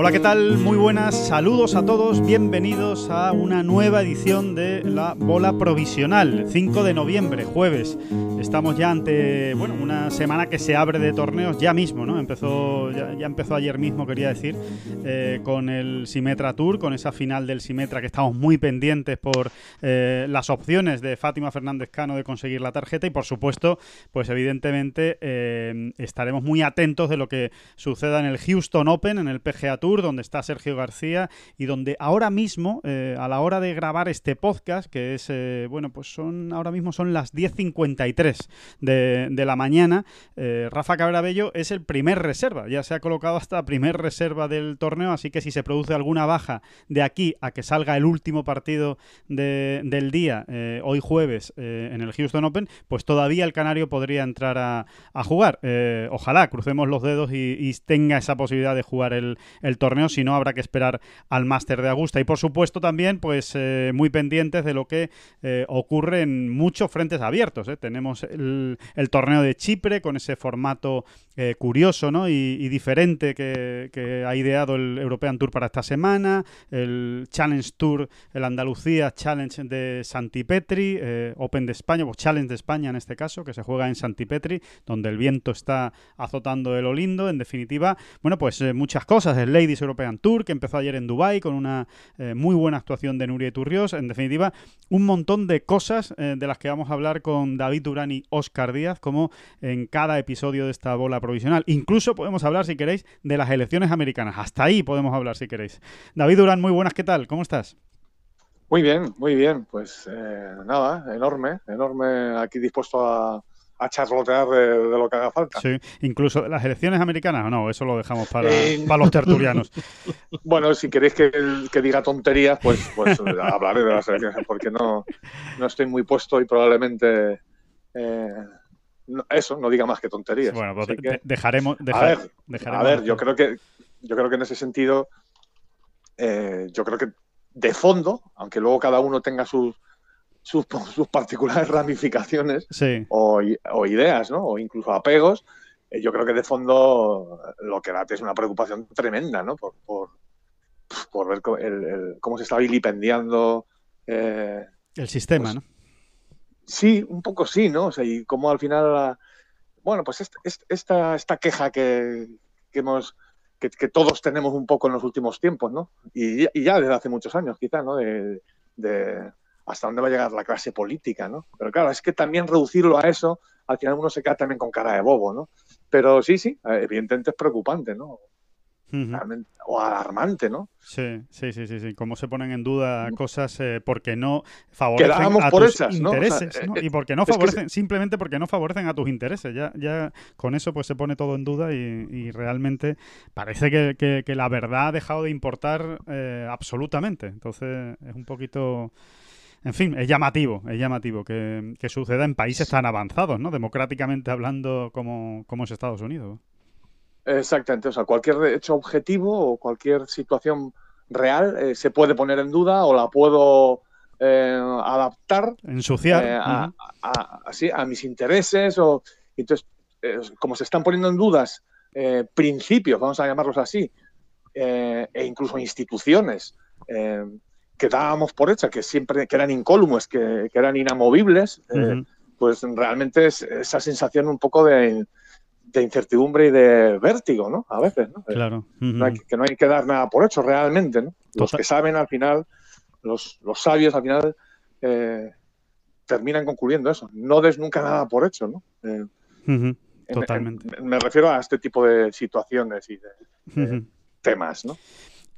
Hola, ¿qué tal? Muy buenas, saludos a todos, bienvenidos a una nueva edición de la Bola Provisional, 5 de noviembre, jueves. Estamos ya ante, bueno, una semana que se abre de torneos ya mismo, ¿no? Empezó, ya, empezó ayer mismo, quería decir, eh, con el Simetra Tour, con esa final del Simetra que estamos muy pendientes por eh, las opciones de Fátima Fernández Cano de conseguir la tarjeta y, por supuesto, pues evidentemente eh, estaremos muy atentos de lo que suceda en el Houston Open, en el PGA Tour donde está Sergio García y donde ahora mismo, eh, a la hora de grabar este podcast, que es, eh, bueno, pues son ahora mismo son las 10.53 de, de la mañana, eh, Rafa Cabrera Bello es el primer reserva, ya se ha colocado hasta primer reserva del torneo, así que si se produce alguna baja de aquí a que salga el último partido de, del día, hoy jueves, en el Houston Open, pues todavía el Canario podría entrar a, a jugar. Ojalá, crucemos los dedos y, tenga esa posibilidad de jugar el torneo, si no habrá que esperar al Máster de Augusta. Y por supuesto también, pues eh, muy pendientes de lo que eh, ocurre en muchos frentes abiertos. ¿eh? Tenemos el, el, torneo de Chipre con ese formato eh, curioso ¿no? y, diferente que, ha ideado el European Tour para esta semana, el Challenge Tour, el Andalucía Challenge de Santipetri, eh, Open de España, pues Challenge de España en este caso, que se juega en Santipetri, donde el viento está azotando el Olindo. En definitiva, bueno, pues eh, muchas cosas. El Ladies European Tour, que empezó ayer en Dubai con una eh, muy buena actuación de Nuria Turrios. En definitiva, un montón de cosas de las que vamos a hablar con David Durán y Oscar Díaz, como en cada episodio de esta bola provisional. Incluso podemos hablar, si queréis, de las elecciones americanas. Hasta ahí podemos hablar, si queréis. David Durán, muy buenas, ¿qué tal? ¿Cómo estás? Muy bien, muy bien. Pues eh, nada, enorme, enorme aquí dispuesto a, a charlotear de, de, lo que haga falta. Sí, incluso las elecciones americanas, o no, eso lo dejamos para, eh, para los tertulianos. Bueno, si queréis que, que diga tonterías, pues, pues hablaré de las elecciones, porque no, no estoy muy puesto y probablemente eh, no, eso no diga más que tonterías. Bueno, pues que, dejaremos, dejar, a ver, dejaremos. A ver, yo creo que yo creo que en ese sentido, eh, yo creo que de fondo, aunque luego cada uno tenga sus sus, sus, particulares ramificaciones sí. o, o, ideas, ¿no? O incluso apegos, eh, yo creo que de fondo lo que late es una preocupación tremenda, ¿no? Por, por, por ver el, el, cómo se está vilipendiando. Eh, el sistema, pues, ¿no? Sí, un poco sí, ¿no? O sea, y cómo al final. Bueno, pues esta, esta, esta queja que, que hemos. Que, que, todos tenemos un poco en los últimos tiempos, ¿no? Y, y ya desde hace muchos años, quizá, ¿no? De, de, hasta dónde va a llegar la clase política, ¿no? Pero claro, es que también reducirlo a eso, al final uno se queda también con cara de bobo, ¿no? Pero sí, sí, evidentemente es preocupante, ¿no? Uh -huh. o alarmante, ¿no? Sí, sí, sí, sí, sí. Cómo se ponen en duda cosas eh, porque no favorecen a por tus esas, intereses, ¿no? O sea, ¿no? eh, Y porque no favorecen, simplemente porque no favorecen a tus intereses. Ya, ya con eso pues se pone todo en duda y, y realmente parece que, que, que, la verdad ha dejado de importar eh, absolutamente. Entonces es un poquito en fin, es llamativo, es llamativo que, que, suceda en países tan avanzados, ¿no? Democráticamente hablando como, como es Estados Unidos. Exactamente, o sea, cualquier hecho objetivo o cualquier situación real eh, se puede poner en duda o la puedo eh, adaptar. Ensuciar. Eh, a, uh -huh. a, a, así, a, mis intereses o... Entonces, eh, como se están poniendo en dudas eh, principios, vamos a llamarlos así, e incluso instituciones que dábamos por hecha, que siempre que eran incólumes, que, que eran inamovibles, uh -huh. pues realmente es esa sensación un poco de, de, incertidumbre y de vértigo, ¿no? A veces, ¿no? Claro. Uh -huh. no hay, que no hay que dar nada por hecho realmente, ¿no? Total. Los que saben al final, los, los sabios al final eh, terminan concluyendo eso. No des nunca nada por hecho, ¿no? Eh, uh -huh. Totalmente. En, en, me refiero a este tipo de situaciones y de, temas, ¿no?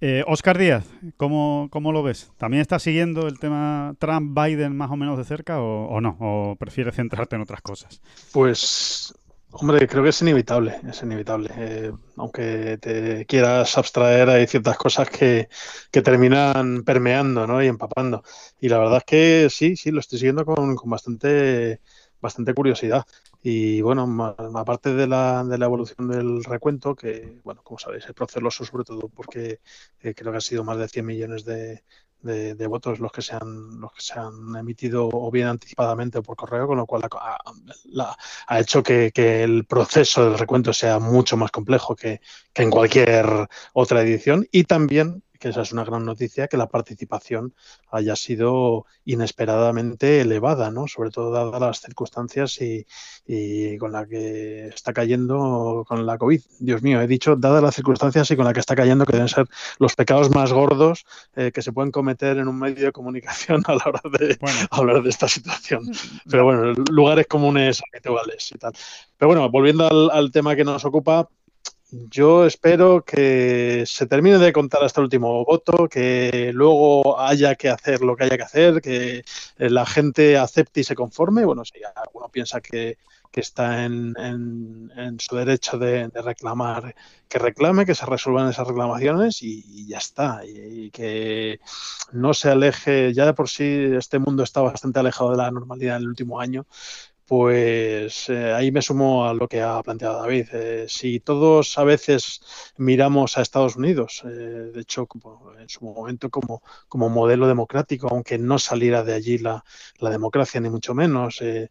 Eh, Oscar Díaz, ¿cómo, ¿cómo, lo ves? ¿También estás siguiendo el tema Trump-Biden más o menos de cerca o, o, no? ¿O prefieres centrarte en otras cosas? Pues, hombre, creo que es inevitable, es inevitable. Eh, aunque te quieras abstraer, hay ciertas cosas que, que, terminan permeando ¿no? y empapando. Y la verdad es que sí, sí, lo estoy siguiendo con, con bastante, bastante curiosidad. Y bueno, aparte de la, de la evolución del recuento, que, bueno, como sabéis, es proceloso sobre todo porque eh, creo que han sido más de 100 millones de, de, votos los que se han los que se han emitido o bien anticipadamente o por correo, con lo cual ha hecho que, que, el proceso del recuento sea mucho más complejo que, que en cualquier otra edición. Y también que esa es una gran noticia, que la participación haya sido inesperadamente elevada, ¿no? Sobre todo dadas las circunstancias y, y, con la que está cayendo con la COVID. Dios mío, he dicho, dadas las circunstancias y con la que está cayendo, que deben ser los pecados más gordos eh, que se pueden cometer en un medio de comunicación a la hora de bueno. hablar de esta situación. Pero bueno, lugares comunes habituales y tal. Pero bueno, volviendo al, al tema que nos ocupa, yo espero que se termine de contar hasta el último voto, que luego haya que hacer lo que haya que hacer, que la gente acepte y se conforme. Bueno, si alguno piensa que, está en, su derecho de, reclamar, que reclame, que se resuelvan esas reclamaciones y, y ya está. Y, y, que no se aleje, ya de por sí este mundo está bastante alejado de la normalidad en el último año pues eh, ahí me sumo a lo que ha planteado David. Eh, si todos a veces miramos a Estados Unidos, eh, de hecho, como, en su momento como, como, modelo democrático, aunque no saliera de allí la, la democracia, ni mucho menos, eh,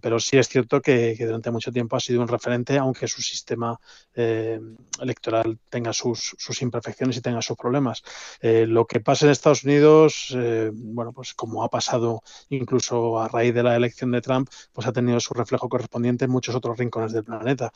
pero sí es cierto que, durante mucho tiempo ha sido un referente, aunque su sistema electoral tenga sus, sus, imperfecciones y tenga sus problemas. lo que pasa en Estados Unidos, bueno, pues como ha pasado incluso a raíz de la elección de Trump, pues ha tenido su reflejo correspondiente en muchos otros rincones del planeta.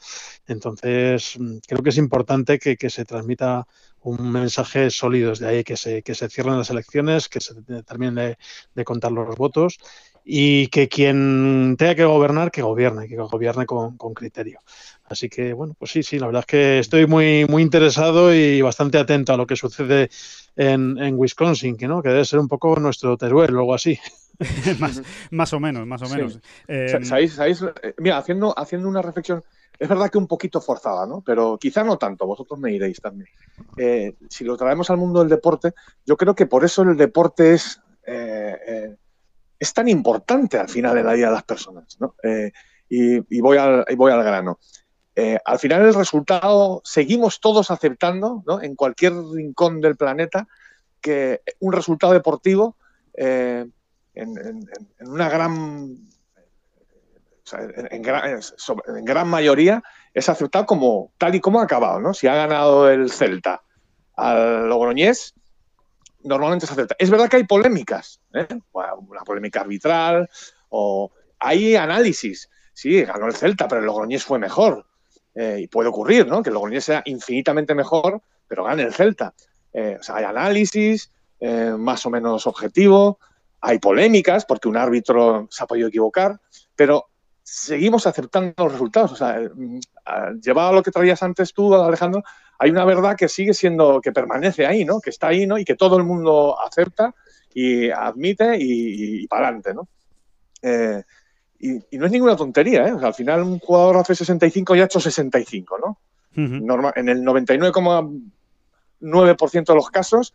Entonces, creo que es importante que, que se transmita un mensaje sólido desde ahí, que se, que se cierren las elecciones, que se terminen de, contar los votos y que quien tenga que gobernar, que gobierne, que gobierne con, con, criterio. Así que, bueno, pues sí, sí, la verdad es que estoy muy, muy interesado y bastante atento a lo que sucede en, en Wisconsin, que, ¿no? que debe ser un poco nuestro Teruel o algo así. más, más, o menos, más o menos. Sí. Eh, ¿Sabéis, ¿Sabéis? Mira, haciendo, haciendo una reflexión, es verdad que un poquito forzada, ¿no? Pero quizá no tanto, vosotros me iréis también. Eh, si lo traemos al mundo del deporte, yo creo que por eso el deporte es, eh, eh es tan importante al final en la vida de las personas, ¿no? Eh, y, y, voy al, y, voy al, grano. al final el resultado, seguimos todos aceptando, ¿no? En cualquier rincón del planeta, que un resultado deportivo en, en, en, una gran en, gran, en, gran, mayoría es aceptado como tal y como ha acabado, ¿no? Si ha ganado el Celta al Logroñés, normalmente se acepta. Es verdad que hay polémicas, ¿eh? una polémica arbitral o hay análisis. Sí, ganó el Celta, pero el Logroñés fue mejor. Eh, y puede ocurrir, ¿no? Que el Logroñés sea infinitamente mejor, pero gane el Celta. Eh, o sea, hay análisis más o menos objetivo, hay polémicas porque un árbitro se ha podido equivocar, pero seguimos aceptando los resultados. O sea, llevado a lo que traías antes tú, Alejandro, hay una verdad que sigue siendo, que permanece ahí, ¿no? Que está ahí, ¿no? Y que todo el mundo acepta y admite y, y para adelante, ¿no? Eh, y, y, no es ninguna tontería, ¿eh? O sea, al final un jugador hace 65 y ha hecho 65, ¿no? Uh -huh. Normal, en el 99,9% de los casos,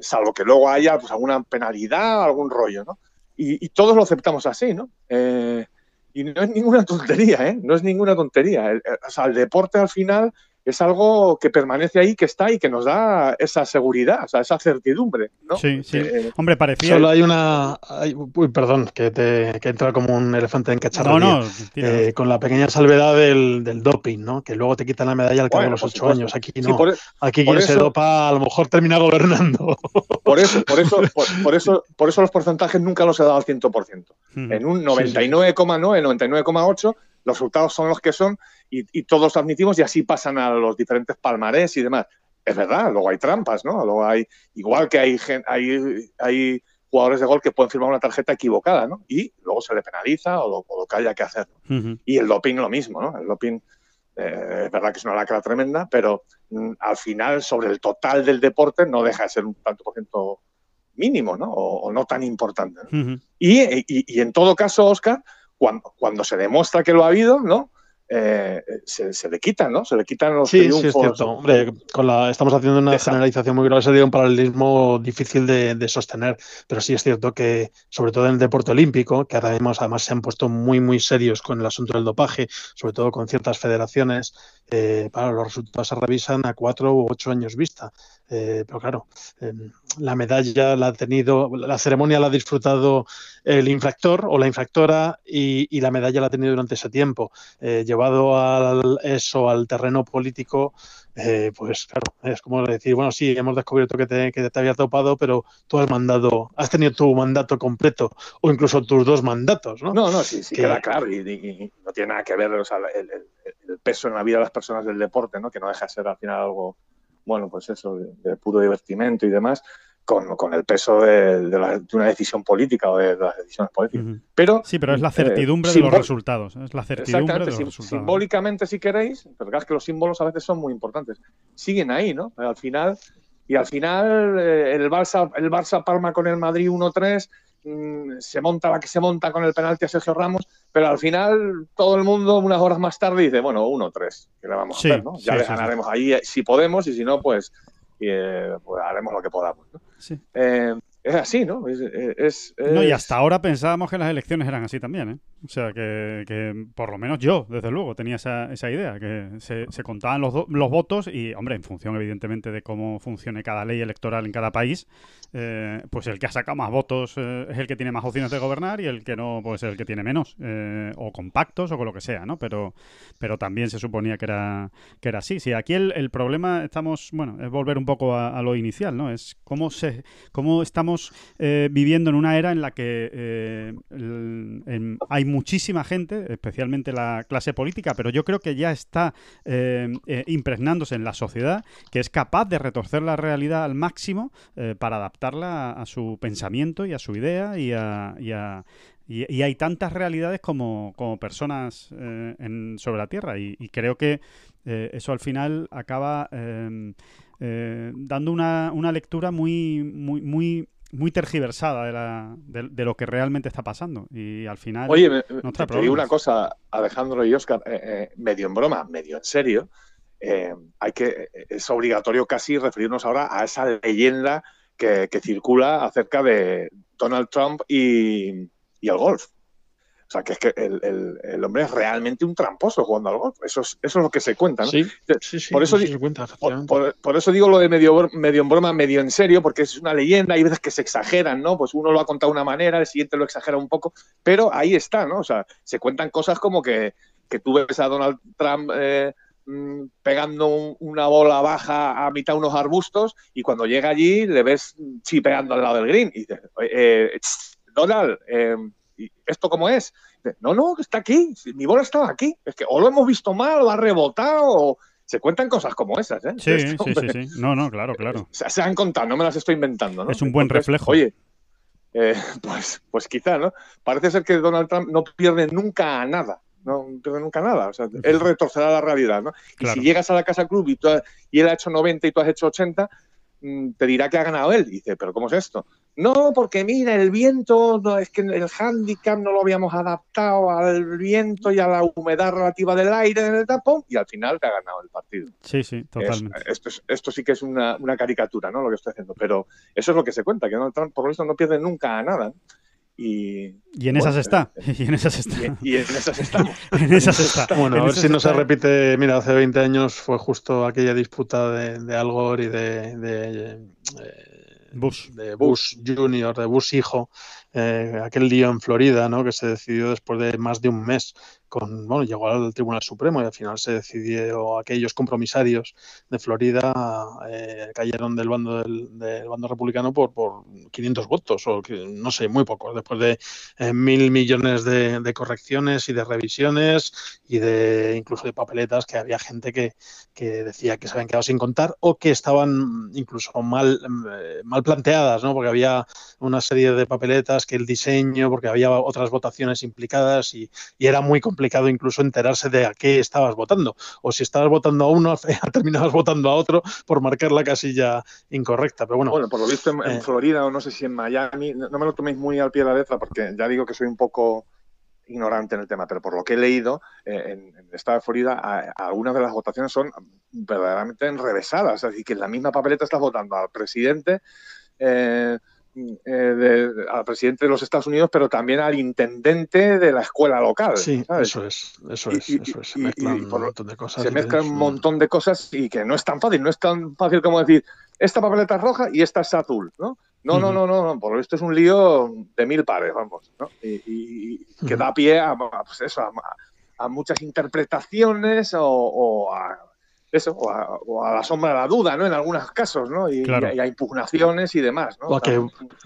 salvo que luego haya pues, alguna penalidad, algún rollo, ¿no? Y, todos lo aceptamos así, ¿no? Eh, y no es ninguna tontería, ¿eh? No es ninguna tontería. El, el deporte al final es algo que permanece ahí, que está y que nos da esa seguridad, o sea, esa certidumbre, ¿no? Sí, sí. Eh, Hombre, parecía... Solo hay una... Hay, uy, perdón, que te que entra como un elefante en cacharrería. No, no, eh, con la pequeña salvedad del, del, doping, ¿no? Que luego te quitan la medalla al cabo bueno, de los ocho años. Aquí no. Sí, por, Aquí quien eso, se dopa a lo mejor termina gobernando. Por eso, por eso, por, por, eso, por eso los porcentajes nunca los he dado al 100%. Hmm. En un 99,9, sí, sí. 99,8 los resultados son los que son y, y, todos admitimos y así pasan a los diferentes palmarés y demás. Es verdad, luego hay trampas, ¿no? Luego hay, igual que hay, hay, hay jugadores de gol que pueden firmar una tarjeta equivocada, ¿no? Y luego se le penaliza o lo, o lo que haya que hacer. Uh -huh. Y el doping lo mismo, ¿no? El doping eh, es verdad que es una lacra tremenda, pero mm, al final, sobre el total del deporte, no deja de ser un tanto por ciento mínimo, ¿no? O, no tan importante. y, en todo caso, Oscar, cuando, cuando se demuestra que lo ha habido, ¿no? Eh, se, le quitan, ¿no? Se le quitan los sí, Sí, es cierto. Hombre, con la, estamos haciendo una generalización muy grave, sería un paralelismo difícil de, sostener, pero sí es cierto que, sobre todo en el deporte olímpico, que ahora mismo además se han puesto muy, muy serios con el asunto del dopaje, sobre todo con ciertas federaciones, eh, para los resultados se revisan a cuatro u ocho años vista. Eh, pero claro, em, la medalla la ha tenido, la ceremonia la ha disfrutado el infractor o la infractora y, la medalla la ha tenido durante ese tiempo. Eh, llevado al, eso al terreno político, eh, pues claro, es como decir, bueno, sí, hemos descubierto que te, que te había topado, pero tú has mandado, has tenido tu mandato completo o incluso tus dos mandatos, ¿no? No, no, sí, sí queda claro y, no tiene nada que ver o sea, el, el, peso en la vida de las personas del deporte, ¿no? Que no deja de ser al final algo bueno, pues eso, de, puro divertimento y demás, con, con el peso de, de, una decisión política o de, las decisiones políticas. pero, sí, pero es la certidumbre de los resultados. Es la certidumbre de los resultados. Simbólicamente, si queréis, pero es que los símbolos a veces son muy importantes. Siguen ahí, ¿no? Al final, y al final eh, el Barça, el Barça palma con el Madrid 1-3 Mm, se monta la que se monta con el penalti a Sergio Ramos, pero al final todo el mundo unas horas más tarde dice, bueno, 1-3, que le vamos a hacer? ¿no? Ya le ganaremos ahí eh, si podemos y si no, pues, eh, pues haremos lo que podamos. ¿no? Eh, es así, ¿no? Es, No, y hasta ahora pensábamos que las elecciones eran así también, ¿eh? O sea, que, por lo menos yo, desde luego, tenía esa, esa idea, que se, se contaban los, los, votos y, hombre, en función, evidentemente, de cómo funcione cada ley electoral en cada país, eh, pues el que ha sacado más votos eh, es el que tiene más opciones de gobernar y el que no, pues el que tiene menos, eh, o con pactos o con lo que sea, ¿no? Pero, pero también se suponía que era, que era así. Sí, aquí el, el problema, estamos, bueno, es volver un poco a, lo inicial, ¿no? Es cómo, se, cómo estamos viviendo en una era en la que hay muchísima gente, especialmente la clase política, pero yo creo que ya está eh, eh, impregnándose en la sociedad, que es capaz de retorcer la realidad al máximo eh, para adaptarla a, su pensamiento y a su idea y a, y hay tantas realidades como, como personas en, sobre la Tierra. Y, creo que eso al final acaba dando una, una lectura muy, muy, muy muy tergiversada de, la, de, lo que realmente está pasando. Y al final. Oye, no te, digo una cosa, Alejandro y Oscar, eh, eh, medio en broma, medio en serio. Eh, hay que, es obligatorio casi referirnos ahora a esa leyenda que, que circula acerca de Donald Trump y, y el golf. O sea, que es que el, el, hombre es realmente un tramposo jugando al golf. Eso es, eso es lo que se cuenta, ¿no? Sí, sí, sí. Por eso, se cuenta, por, por, eso digo lo de medio, medio en broma, medio en serio, porque es una leyenda. Hay veces que se exageran, ¿no? Pues uno lo ha contado de una manera, el siguiente lo exagera un poco, pero ahí está, ¿no? O sea, se cuentan cosas como que, que tú ves a Donald Trump eh, mm, pegando una bola baja a mitad de unos arbustos y cuando llega allí le ves chipeando al lado del green. Y dices, eh, Donald, eh, ¿esto cómo es? No, no, está aquí, mi bola estaba aquí. Es que o lo hemos visto mal, o ha rebotado, o... Se cuentan cosas como esas, ¿eh? Sí, sí, sí, sí. No, no, claro, claro. Se, han contado, no me las estoy inventando, ¿no? Es un buen reflejo. Oye, eh, pues, pues quizá, ¿no? Parece ser que Donald Trump no pierde nunca nada. No pierde nunca nada. O sea, él retorcerá la realidad, ¿no? Y si llegas a la casa club y, y él ha hecho 90 y tú has hecho 80, mm, te dirá que ha ganado él. dice, ¿pero cómo es esto? No, porque mira, el viento, no, es que el handicap no lo habíamos adaptado al viento y a la humedad relativa del aire en el tapón y al final te ha ganado el partido. Sí, sí, totalmente. esto, esto, sí que es una, caricatura, ¿no? Lo que estoy haciendo, pero eso es lo que se cuenta, que por lo visto no pierde nunca a nada. Y, y, en esas está. Y en esas está. Y, en esas estamos. en esas está. Bueno, a ver si no se repite. Mira, hace 20 años fue justo aquella disputa de, de Al Gore y de, eh, Bush. de Bush Jr., de Bush hijo, eh, aquel lío en Florida, ¿no? que se decidió después de más de un mes con, bueno, llegó al Tribunal Supremo y al final se decidió aquellos compromisarios de Florida eh, cayeron del bando del, bando republicano por, por 500 votos o no sé, muy pocos, después de eh, mil millones de, correcciones y de revisiones y de incluso de papeletas que había gente que, que, decía que se habían quedado sin contar o que estaban incluso mal, eh, mal planteadas, ¿no? porque había una serie de papeletas que el diseño, porque había otras votaciones implicadas y, era muy complicado incluso enterarse de a qué estabas votando. O si estabas votando a uno, terminabas votando a otro por marcar la casilla incorrecta. Pero bueno, bueno por lo visto en, eh, Florida o no sé si en Miami, no, me lo toméis muy al pie de la letra porque ya digo que soy un poco ignorante en el tema, pero por lo que he leído, eh, en, el estado de Florida, algunas de las votaciones son verdaderamente enrevesadas. Así que en la misma papeleta estás votando al presidente, eh, eh, al presidente de los Estados Unidos, pero también al intendente de la escuela local. Sí, eso es, eso es, eso es. Se mezclan un montón de cosas. Se mezclan un montón de cosas y que no es tan fácil, no es tan fácil como decir, esta papeleta es roja y esta es azul, ¿no? No, no, no, no, por esto es un lío de mil pares, vamos, ¿no? Y, que da pie a, pues eso, a, muchas interpretaciones o, a eso, o a, la sombra de la duda, ¿no? En algunos casos, ¿no? Y, a impugnaciones y demás, ¿no? O que,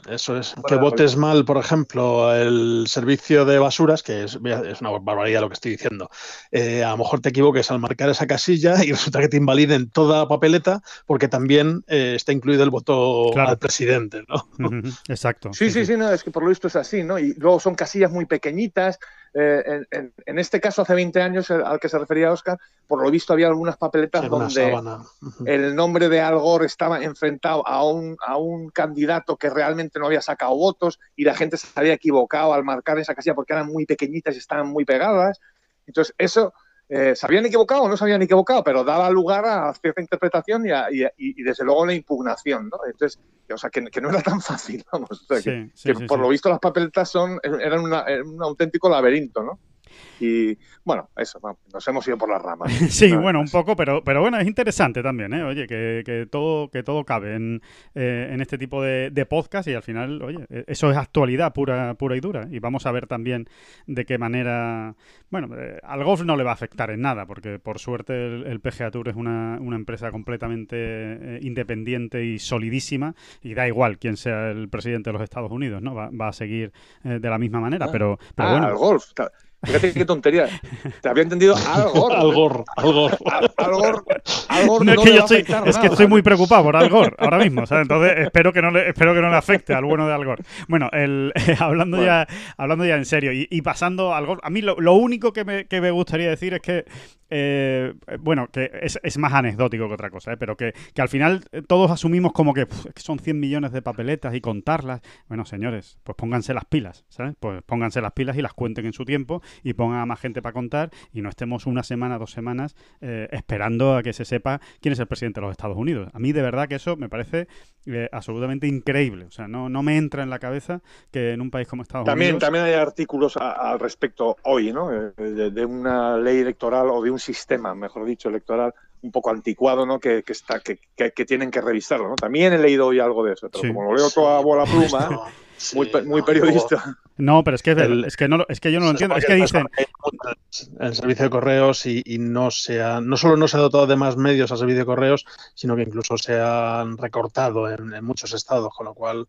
eso es, que votes mal, por ejemplo, el servicio de basuras, que es, una barbaridad lo que estoy diciendo. Eh, a lo mejor te equivoques al marcar esa casilla y resulta que te invaliden toda la papeleta porque también eh, está incluido el voto al presidente, ¿no? Exacto. Sí, sí, sí, no, es que por lo visto es así, ¿no? Y luego son casillas muy pequeñitas, eh, en, este caso, hace 20 años al que se refería Oscar, por lo visto había algunas papeletas donde el nombre de Al Gore estaba enfrentado a un, a un candidato que realmente no había sacado votos y la gente se había equivocado al marcar esa casilla porque eran muy pequeñitas y estaban muy pegadas. Entonces, eso eh, se habían equivocado o no se habían equivocado, pero daba lugar a cierta interpretación y, desde luego la impugnación, ¿no? Entonces, o sea, que, no era tan fácil, vamos. que, por lo visto las papeletas son, eran un auténtico laberinto, ¿no? Y bueno, eso, nos hemos ido por las ramas. sí, bueno, un poco, pero, pero bueno, es interesante también, ¿eh? Oye, que, que todo, que todo cabe en, eh, en este tipo de, de, podcast y al final, oye, e, eso es actualidad pura, pura y dura. Y vamos a ver también de qué manera, bueno, eh, al golf no le va a afectar en nada, porque por suerte el, PGA Tour es una, una empresa completamente eh, independiente y solidísima y da igual quién sea el presidente de los Estados Unidos, ¿no? Va, va a seguir de la misma manera, ah. pero, pero ah, bueno. Al golf, Fíjate qué tontería. Te había entendido Algor. Algor, Algor. Algor, Algor no, es que yo estoy, es que estoy muy preocupado por Algor ahora mismo. Entonces espero que no le, espero que no le afecte al bueno de Algor. Bueno, el, hablando ya hablando ya en serio y, pasando a Algor, a mí lo, lo único que me, que me gustaría decir es que eh, bueno, que es, más anecdótico que otra cosa, ¿eh? pero que, al final eh, todos asumimos como que, son 100 millones de papeletas y contarlas. Bueno, señores, pues pónganse las pilas, ¿sabes? Pues pónganse las pilas y las cuenten en su tiempo y pongan a más gente para contar y no estemos una semana, dos semanas esperando a que se sepa quién es el presidente de los Estados Unidos. A mí de verdad que eso me parece absolutamente increíble. O sea, no, no me entra en la cabeza que en un país como Estados Unidos... También hay artículos al respecto hoy, ¿no? de una ley electoral o de un sistema, mejor dicho, electoral un poco anticuado, ¿no? Que, está, que, que, tienen que revisarlo, ¿no? También he leído hoy algo de eso, pero como lo leo toda a bola pluma, muy, muy periodista. No, pero es que, es, que no, es que yo no lo entiendo. Es que dicen. El servicio de correos y, no se ha, no solo no se ha dotado de más medios al servicio de correos, sino que incluso se han recortado en, en muchos estados, con lo cual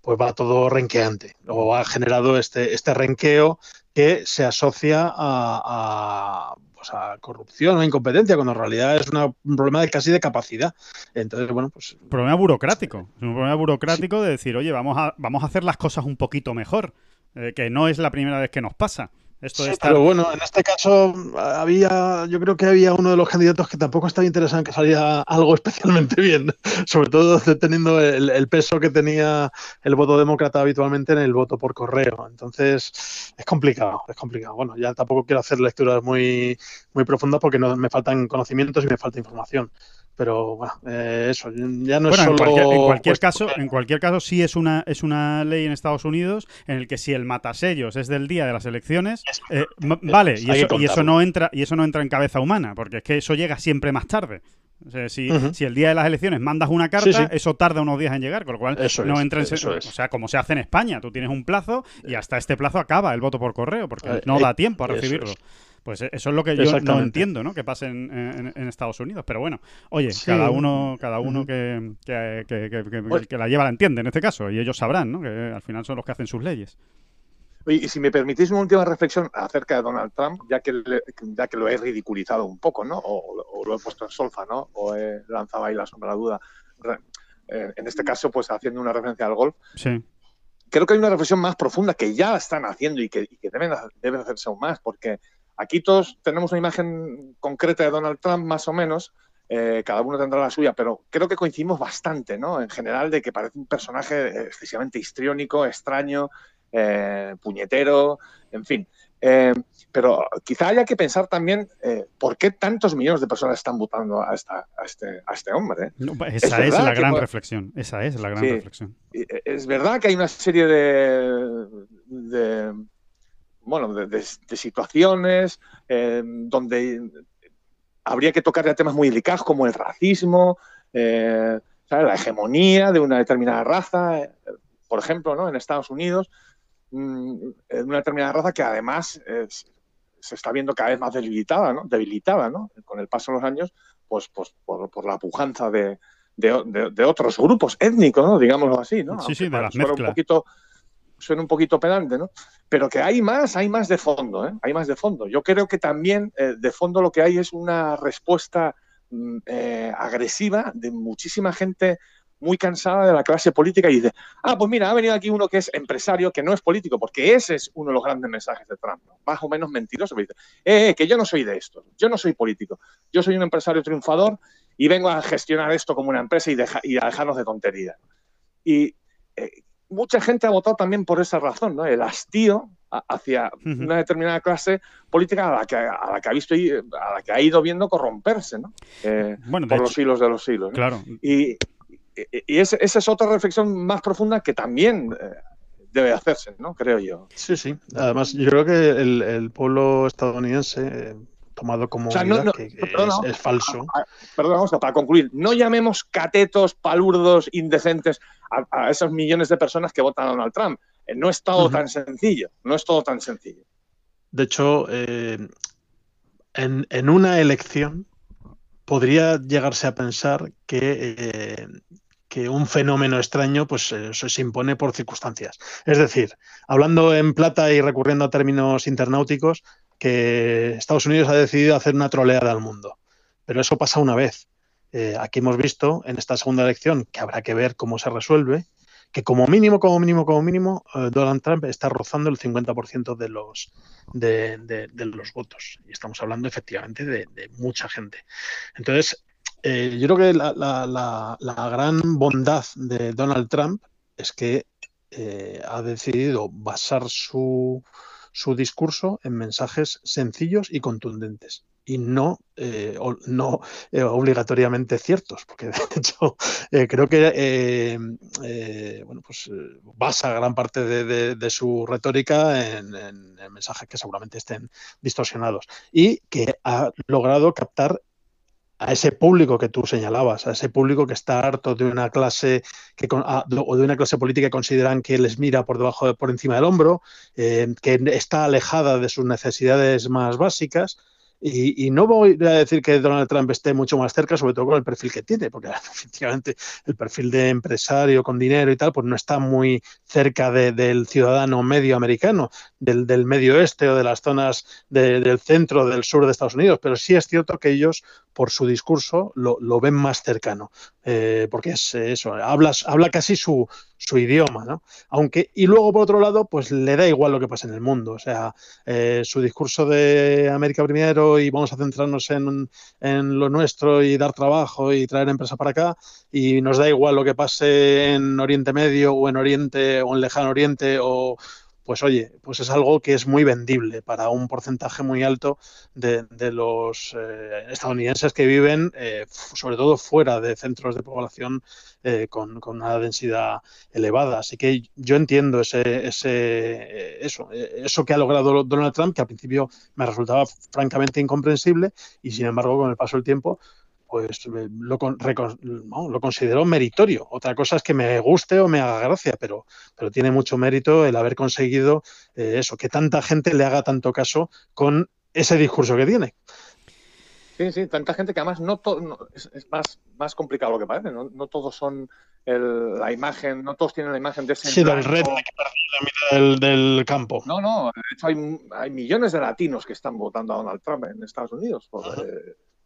pues va todo renqueante o ha generado este, este renqueo que se asocia a, pues a corrupción o incompetencia, cuando en realidad es un problema de casi de capacidad. Entonces, bueno, pues... Problema burocrático. Es un problema burocrático de decir, oye, vamos a, vamos a hacer las cosas un poquito mejor, eh, que no es la primera vez que nos pasa. Esto sí, Pero bueno, en este caso había, yo creo que había uno de los candidatos que tampoco estaba interesado en que saliera algo especialmente bien, sobre todo teniendo el, peso que tenía el voto demócrata habitualmente en el voto por correo. Entonces es complicado, es complicado. Bueno, ya tampoco quiero hacer lecturas muy, muy profundas porque no, me faltan conocimientos y me falta información pero bueno, eh, eso ya no es solo en cualquier, caso en cualquier caso sí es una es una ley en Estados Unidos en el que si el matasellos es del día de las elecciones eh, vale y eso, y eso no entra y eso no entra en cabeza humana porque es que eso llega siempre más tarde. O sea, si, si, el día de las elecciones mandas una carta, eso tarda unos días en llegar, con lo cual no entra en... O sea, como se hace en España, tú tienes un plazo y hasta este plazo acaba el voto por correo, porque eh, no da tiempo a recibirlo. Pues e, eso es lo que yo no entiendo, ¿no? Que pasa en, Estados Unidos. Pero bueno, oye, cada uno, cada uno que, que, la lleva la entiende en este caso. Y ellos sabrán, ¿no? Que al final son los que hacen sus leyes. Y si me permitís una última reflexión acerca de Donald Trump, ya que, ya que lo he ridiculizado un poco, ¿no? O, lo he puesto en solfa, ¿no? O he lanzado ahí la sombra duda. Eh, en este caso, pues haciendo una referencia al golf. Sí creo que hay una reflexión más profunda que ya están haciendo y que, deben, deben hacerse aún más, porque aquí todos tenemos una imagen concreta de Donald Trump, más o menos, eh, cada uno tendrá la suya, pero creo que coincidimos bastante, ¿no? En general, de que parece un personaje excesivamente histriónico, extraño, eh, puñetero, en fin. Eh, pero quizá haya que pensar también por qué tantos millones de personas están votando a, este, a este, hombre. esa es, la gran reflexión. Esa es la gran reflexión. Es verdad que hay una serie de, bueno, de, situaciones donde habría que tocar ya temas muy delicados como el racismo, eh, la hegemonía de una determinada raza, eh, por ejemplo, ¿no? en Estados Unidos, mm, una determinada raza que además se está viendo cada vez más debilitada, ¿no? debilitada ¿no? con el paso de los años, pues, pues por, la pujanza de, otros grupos étnicos, ¿no? digámoslo así. ¿no? Sí, sí, de las Un poquito, suena un poquito pedante, ¿no? Pero que hay más, hay más de fondo, ¿eh? Hay más de fondo. Yo creo que también eh, de fondo lo que hay es una respuesta mm, eh, agresiva de muchísima gente muy cansada de la clase política y dice, ah, pues mira, ha venido aquí uno que es empresario, que no es político, porque ese es uno de los grandes mensajes de Trump, más o menos mentiroso, dice, eh, que yo no soy de esto, yo no soy político, yo soy un empresario triunfador y vengo a gestionar esto como una empresa y, y a dejarnos de tonterías. Y mucha gente ha votado también por esa razón, ¿no? El hastío hacia una determinada clase política a la que, a la que ha visto y a la que ha ido viendo corromperse, ¿no? Eh, por los siglos de los siglos. Claro. Y, y, esa es otra reflexión más profunda que también eh, debe hacerse, ¿no? Creo yo. Sí, sí. Además, yo creo que el, pueblo estadounidense tomado como que, es, falso. Perdón, vamos a, para concluir, no llamemos catetos, palurdos, indecentes a, esos millones de personas que votan a Donald Trump. Eh, no es todo tan sencillo, no es todo tan sencillo. De hecho, eh, en, una elección podría llegarse a pensar que, eh, que un fenómeno extraño pues se impone por circunstancias. Es decir, hablando en plata y recurriendo a términos internauticos, que Estados Unidos ha decidido hacer una troleada al mundo. Pero eso pasa una vez. Eh, aquí hemos visto en esta segunda elección, que habrá que ver cómo se resuelve, que como mínimo, como mínimo, como mínimo, eh, Donald Trump está rozando el 50% de los, de, los votos. Y estamos hablando efectivamente de, mucha gente. Entonces, eh, yo creo que la, gran bondad de Donald Trump es que ha decidido basar su, su discurso en mensajes sencillos y contundentes y no, eh, no eh, obligatoriamente ciertos, porque de hecho eh, creo que bueno, pues, basa gran parte de, su retórica en, en, mensajes que seguramente estén distorsionados y que ha logrado captar a ese público que tú señalabas, a ese público que está harto de una clase que, o de una clase política que consideran que les mira por debajo, por encima del hombro, que está alejada de sus necesidades más básicas. Y, no voy a decir que Donald Trump esté mucho más cerca, sobre todo con el perfil que tiene, porque efectivamente el perfil de empresario con dinero y tal, pues no está muy cerca del ciudadano medio americano, del, del, medio oeste o de las zonas del centro, del sur de Estados Unidos, pero sí es cierto que ellos, por su discurso, lo, lo ven más cercano, eh, porque es eso, habla, habla casi su, su idioma, ¿no? Aunque, y luego por otro lado, pues le da igual lo que pasa en el mundo. O sea, eh, su discurso de América primero y vamos a centrarnos en, en, lo nuestro y dar trabajo y traer empresa para acá, y nos da igual lo que pase en Oriente Medio o en Oriente o en Lejano Oriente o pues oye, pues es algo que es muy vendible para un porcentaje muy alto de, los eh, estadounidenses que viven, eh, sobre todo fuera de centros de población eh, con, una densidad elevada. Así que yo entiendo ese, ese, eso, eso que ha logrado Donald Trump, que al principio me resultaba francamente incomprensible y sin embargo con el paso del tiempo pues lo, lo, considero meritorio. Otra cosa es que me guste o me haga gracia, pero, pero tiene mucho mérito el haber conseguido eh, eso, que tanta gente le haga tanto caso con ese discurso que tiene. Sí, sí, tanta gente que además no, es, más, más complicado lo que parece, no, todos son la imagen, no todos tienen la imagen de ese... Sí, del red del, del, campo. No, no, de hecho hay, hay, millones de latinos que están votando a Donald Trump en Estados Unidos. Por,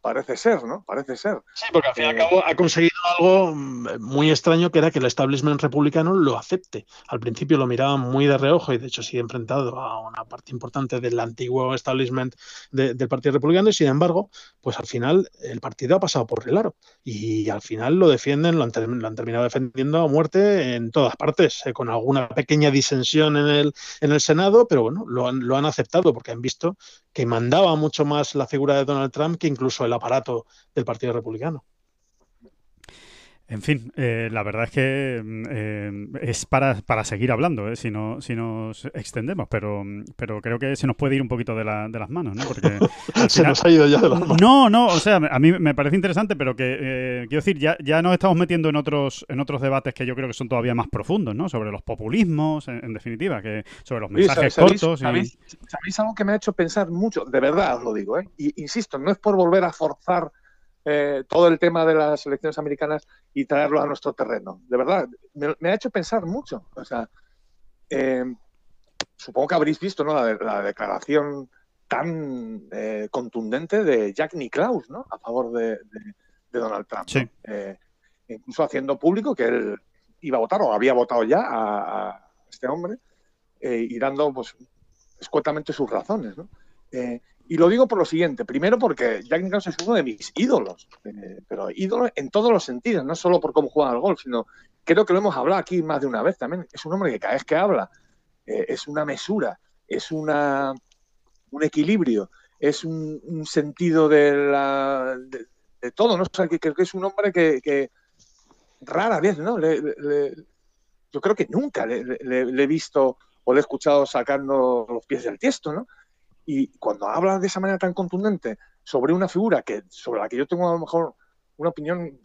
parece ser, ¿no? Parece ser. Sí, porque al fin y al cabo ha conseguido algo mm, muy extraño que era que el establishment republicano lo acepte. Al principio lo miraban muy de reojo y de hecho sigue enfrentado a una parte importante del antiguo establishment del Partido Republicano y sin embargo, pues al final el partido ha pasado por el aro y al final lo defienden, lo han, terminado defendiendo a muerte en todas partes, eh, con alguna pequeña disensión en el, en el Senado, pero bueno, lo han, lo han aceptado porque han visto que mandaba mucho más la figura de Donald Trump que incluso el aparato del Partido Republicano. En fin, eh, la verdad es que mm, eh, es para, para, seguir hablando, eh, si, no, si nos extendemos, pero, pero creo que se nos puede ir un poquito de, la, de las manos, ¿no? Porque se nos ha ido ya de las manos. No, no, o sea, a mí me parece interesante, pero que, eh, quiero decir, ya, ya nos estamos metiendo en otros, en otros debates que yo creo que son todavía más profundos, ¿no? Sobre los populismos, en, definitiva, que sobre los mensajes cortos. ¿sabéis, ¿sabéis, algo que me ha hecho pensar mucho? De verdad os lo digo, ¿eh? Y insisto, no es por volver a forzar eh, todo el tema de las elecciones americanas y traerlo a nuestro terreno. De verdad, me, ha hecho pensar mucho. O sea, eh, supongo que habréis visto ¿no? la, declaración tan eh, contundente de Jack Nicklaus ¿no? a favor de, Donald Trump. incluso haciendo público que él iba a votar o había votado ya a, este hombre y dando pues, escuetamente sus razones. ¿no? Y lo digo por lo siguiente. Primero porque Jack Nicklaus es uno de mis ídolos, eh, pero ídolo en todos los sentidos, no solo por cómo juega al golf, sino creo que lo hemos hablado aquí más de una vez también. Es un hombre que cada vez que habla eh, es una mesura, es una, un equilibrio, es un, sentido de, la, de, todo, ¿no? O que creo que es un hombre que, rara vez, ¿no? yo creo que nunca le, le, he visto o le he escuchado sacando los pies del tiesto, ¿no? Y cuando habla de esa manera tan contundente sobre una figura que sobre la que yo tengo a lo mejor una opinión,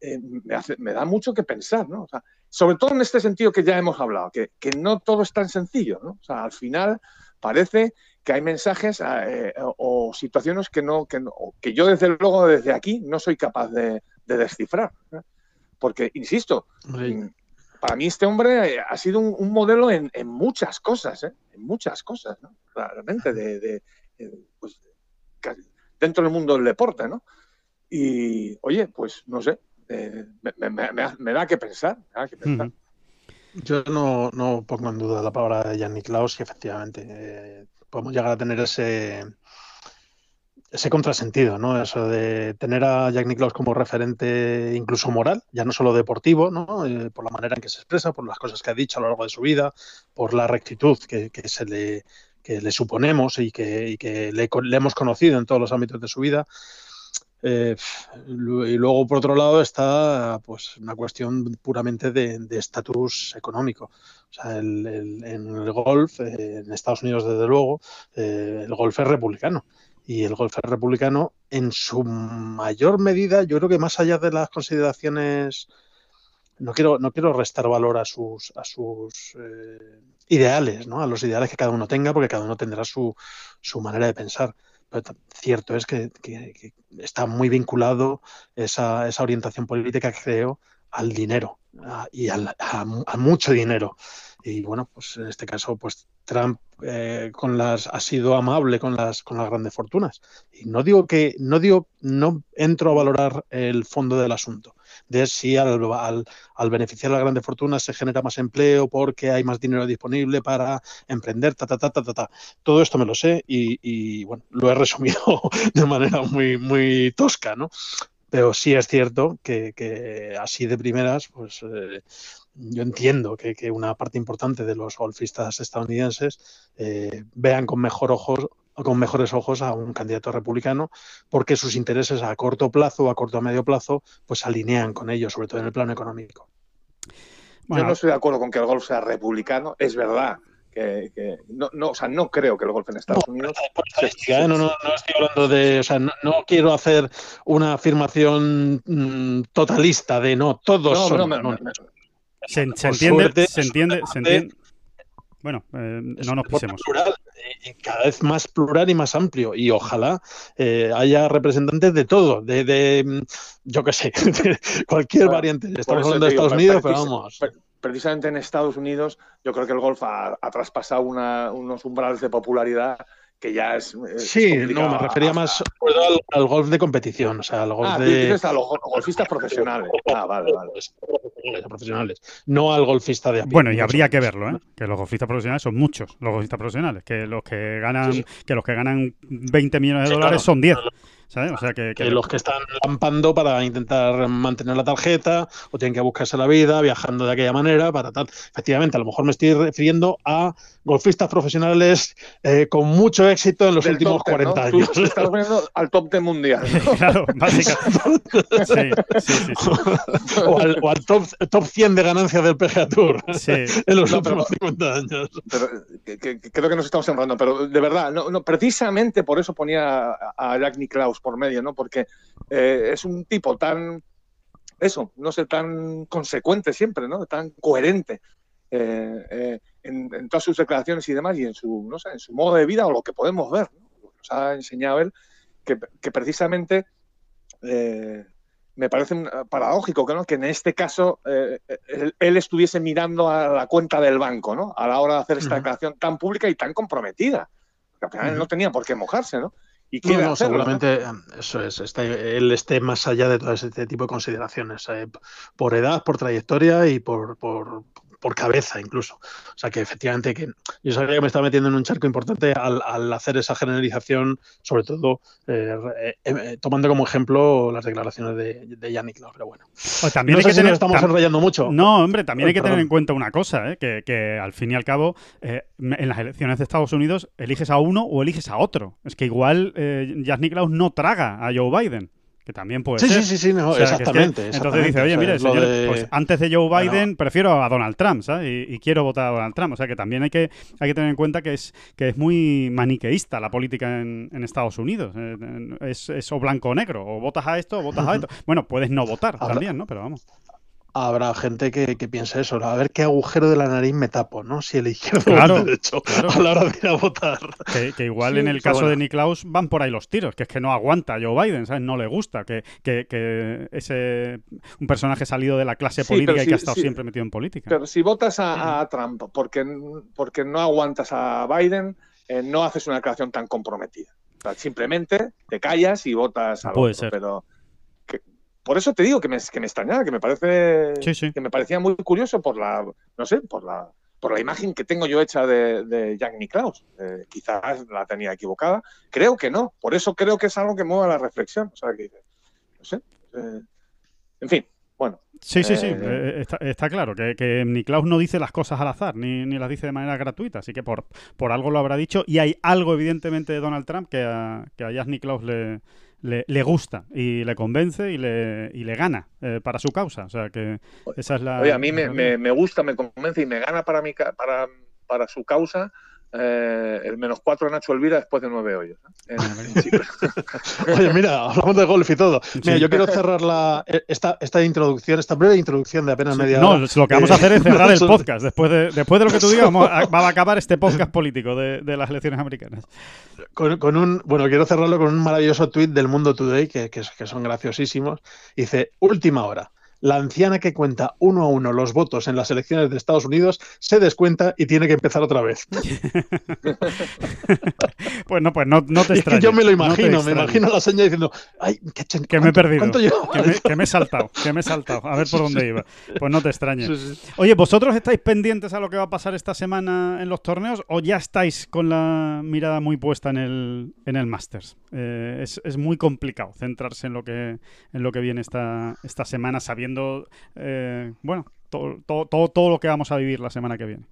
eh, me, hace, me, da mucho que pensar, ¿no? O sea, sobre todo en este sentido que ya hemos hablado, que, que, no todo es tan sencillo, ¿no? O sea, al final parece que hay mensajes eh, o situaciones que no, que que yo desde luego desde aquí no soy capaz de, descifrar. Porque, insisto, para mí este hombre ha sido un, modelo en, muchas cosas, ¿eh? en muchas cosas, ¿no? Claramente, de, pues, dentro del mundo del deporte, ¿no? Y, oye, pues no sé, eh, me, da que pensar. Yo no, no, pongo en duda la palabra de Jan Niklaus y efectivamente eh, podemos llegar a tener ese ese contrasentido, ¿no? Eso de tener a Jack Nicklaus como referente incluso moral, ya no solo deportivo, ¿no? Eh, por la manera en que se expresa, por las cosas que ha dicho a lo largo de su vida, por la rectitud que, se le, le suponemos y que, le, hemos conocido en todos los ámbitos de su vida. Eh, y luego, por otro lado, está pues una cuestión puramente de estatus económico. O sea, el, en el golf, eh, en Estados Unidos, desde luego, el golf es republicano y el golf republicano, en su mayor medida, yo creo que más allá de las consideraciones, no quiero, no quiero restar valor a sus, a sus eh, ideales, ¿no? a los ideales que cada uno tenga, porque cada uno tendrá su, su manera de pensar. Pero cierto es que, está muy vinculado esa, esa orientación política, creo, al dinero y al, a, a mucho dinero. Y bueno, pues en este caso, pues Trump eh, con las ha sido amable con las con las grandes fortunas. Y no digo que no digo no entro a valorar el fondo del asunto de si al, al, beneficiar a las grandes fortunas se genera más empleo porque hay más dinero disponible para emprender, ta, ta, ta, ta, ta, Todo esto me lo sé y, y bueno, lo he resumido de manera muy, muy tosca, ¿no? Pero sí es cierto que, que así de primeras, pues eh, yo entiendo que, una parte importante de los golfistas estadounidenses eh, vean con mejor ojos con mejores ojos a un candidato republicano porque sus intereses a corto plazo o a corto o medio plazo pues alinean con ellos, sobre todo en el plano económico. Yo no estoy de acuerdo con que el golf sea republicano, es verdad. Que, no, no, o sea, no creo que el golf en Estados Unidos. ¿eh? No, no, estoy hablando de. O sea, no, quiero hacer una afirmación mm, totalista de no, todos son. Se, entiende, se entiende, se entiende. Bueno, eh, no nos pisemos. Plural, cada vez más plural y más amplio. Y ojalá eh, haya representantes de todo, de, de mm, yo qué sé, de cualquier variante. Estamos hablando de Estados Unidos, pero vamos. Precisamente en Estados Unidos, yo creo que el golf ha, traspasado unos umbrales de popularidad que ya es. sí, no, me refería más al, al, golf de competición, o sea, al golf ah, de. a los golfistas profesionales. Ah, vale, vale. Profesionales, no al golfista de a Bueno, y habría que verlo, ¿eh? Que los golfistas profesionales son muchos, los golfistas profesionales, que los que ganan, sí, sí. que los que ganan 20 millones de sí, dólares claro. son 10. ¿Sabes? O sea, que, que, los que están lampando para intentar mantener la tarjeta o tienen que buscarse la vida viajando de aquella manera para tal. Efectivamente, a lo mejor me estoy refiriendo a golfistas profesionales eh, con mucho éxito en los Del últimos top 10, 40 ¿no? años. Tú estás refiriendo al top de mundial. ¿no? claro, básicamente. Sí, sí, sí, sí. o, al, o al top, top 100 de ganancias del PGA Tour Sí. en los No, últimos pero- 50 años. Pero, que, que- que creo que nos estamos sembrando, pero de verdad, no, no, precisamente por eso ponía a, a Jack Nicklaus por medio, ¿no? Porque eh, es un tipo tan, eso, no sé, tan consecuente siempre, ¿no? Tan coherente eh, eh, en, en todas sus declaraciones y demás, y en su, no sé, en su modo de vida o lo que podemos ver, ¿no? Lo que nos ha enseñado él, que, que precisamente me parece paradójico que, ¿no? que en este caso eh, él, él estuviese mirando a la cuenta del banco ¿no? a la hora de hacer esta declaración tan pública y tan comprometida. Porque al final él Ujú. no tenía por qué mojarse, ¿no? Y No, seguramente eh, eso es, está, él esté más allá de todo este tipo de consideraciones, eh, por edad, por trayectoria y por, por, por cabeza incluso. O sea que efectivamente que yo sabía que me estaba metiendo en un charco importante al, al hacer esa generalización, sobre todo eh, eh, eh, tomando como ejemplo las declaraciones de, de Yannick Lau, pero bueno. O también no hay sé que si tener, nos estamos tam- enrollando mucho. No, hombre, también Ay, hay que tener en cuenta una cosa, ¿eh? que, que al fin y al cabo, eh, en las elecciones de Estados Unidos, eliges a uno o eliges a otro. Es que igual eh, Jack Nicklaus no traga a Joe Biden, que también puede Sí, ser. sí, sí, sí, no, O sea, que es que exactamente, entonces dice, oye, o sea, mire, de- pues antes de Joe Biden prefiero a Donald Trump, ¿sabes? Y, y quiero votar a Donald Trump. O sea, que también hay que, hay que tener en cuenta que es, que es muy maniqueísta la política en, en Estados Unidos. Eh, Es, es o blanco o negro, o votas a esto o votas a esto. Bueno, puedes no votar también, ¿no? Pero vamos. Habrá gente que, que piense eso, a ver qué agujero de la nariz me tapo, ¿no? Si el izquierdo Claro, o el derecho claro. a la hora de ir a votar. Que, que igual Sí, en el caso bueno. de Niklaus van por ahí los tiros, que es que no aguanta a Joe Biden, ¿sabes? No le gusta que, que, que ese un personaje salido de la clase Sí, política y que ha estado sí. siempre metido en política. Pero si votas a, a Trump porque, porque no aguantas a Biden, eh, no haces una declaración tan comprometida. O sea, simplemente te callas y votas al Puede otro. ser. Pero por eso te digo que me, que me extrañaba, que me parece Sí, sí. que me parecía muy curioso por la, no sé, por la, por la imagen que tengo yo hecha de, de Jack Nicklaus. Eh, quizás la tenía equivocada. Creo que no. Por eso creo que es algo que mueve la reflexión. O sea, que, no sé. eh, en fin, bueno. Sí, sí, sí, Eh, está, está claro que, que Niklaus no dice las cosas al azar, ni, ni las dice de manera gratuita, así que por, por algo lo habrá dicho. Y hay algo, evidentemente, de Donald Trump que a, que a Jack Nicklaus le, le, le gusta y le convence y le, y le gana eh, para su causa. O sea que esa es la. Oye, a mí me, me- me gusta, me convence y me gana para, mi, para, para su causa eh, el menos cuatro de Nacho Elvira después de nueve hoyos. ¿eh? En- en Chipre. Oye, mira, hablamos de golf y todo. Mira, Sí. yo quiero cerrar la, esta, esta introducción, esta breve introducción de apenas media No, hora. lo que vamos a Eh, hacer es cerrar el podcast. Después de, después de lo que tú digas, vamos a- va a acabar este podcast político de, de las elecciones americanas. Con, con un, bueno, quiero cerrarlo con un maravilloso tuit del Mundo Today, que, que, que son graciosísimos. Dice, última hora. La anciana que cuenta uno a uno los votos en las elecciones de Estados Unidos se descuenta y tiene que empezar otra vez. Pues no, pues no, no te Es que extrañes. yo me lo no imagino, me imagino la señora diciendo, ay, ¿qué, chen- Que me he perdido. Que me, que me he saltado, que me he saltado. A ver por dónde iba. Pues no te extrañes. Oye, ¿vosotros estáis pendientes a lo que va a pasar esta semana en los torneos o ya estáis con la mirada muy puesta en el, en el Masters? Eh, es, es muy complicado centrarse en lo que, en lo que viene esta, esta semana sabiendo, eh, bueno, todo, todo, todo, todo lo que vamos a vivir la semana que viene.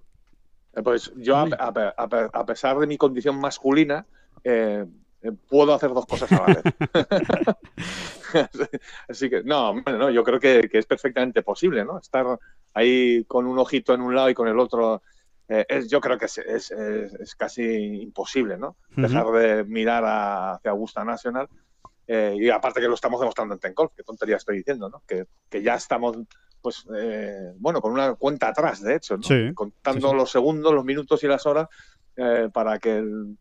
Eh, Pues yo, a, a a a pesar de mi condición masculina, eh, eh, puedo hacer dos cosas a la vez. Así que, no, hombre, no, yo creo que, que es perfectamente posible, ¿no? Estar ahí con un ojito en un lado y con el otro, eh, es, yo creo que es, es- es- es casi imposible, ¿no? Dejar de mirar a- hacia Augusta National. Eh, y aparte que lo estamos demostrando en Tencol, qué tontería estoy diciendo, ¿no? Que, que ya estamos, pues, eh, bueno, con una cuenta atrás, de hecho, ¿no? Sí, contando sí, sí. los segundos, los minutos y las horas eh, para que el-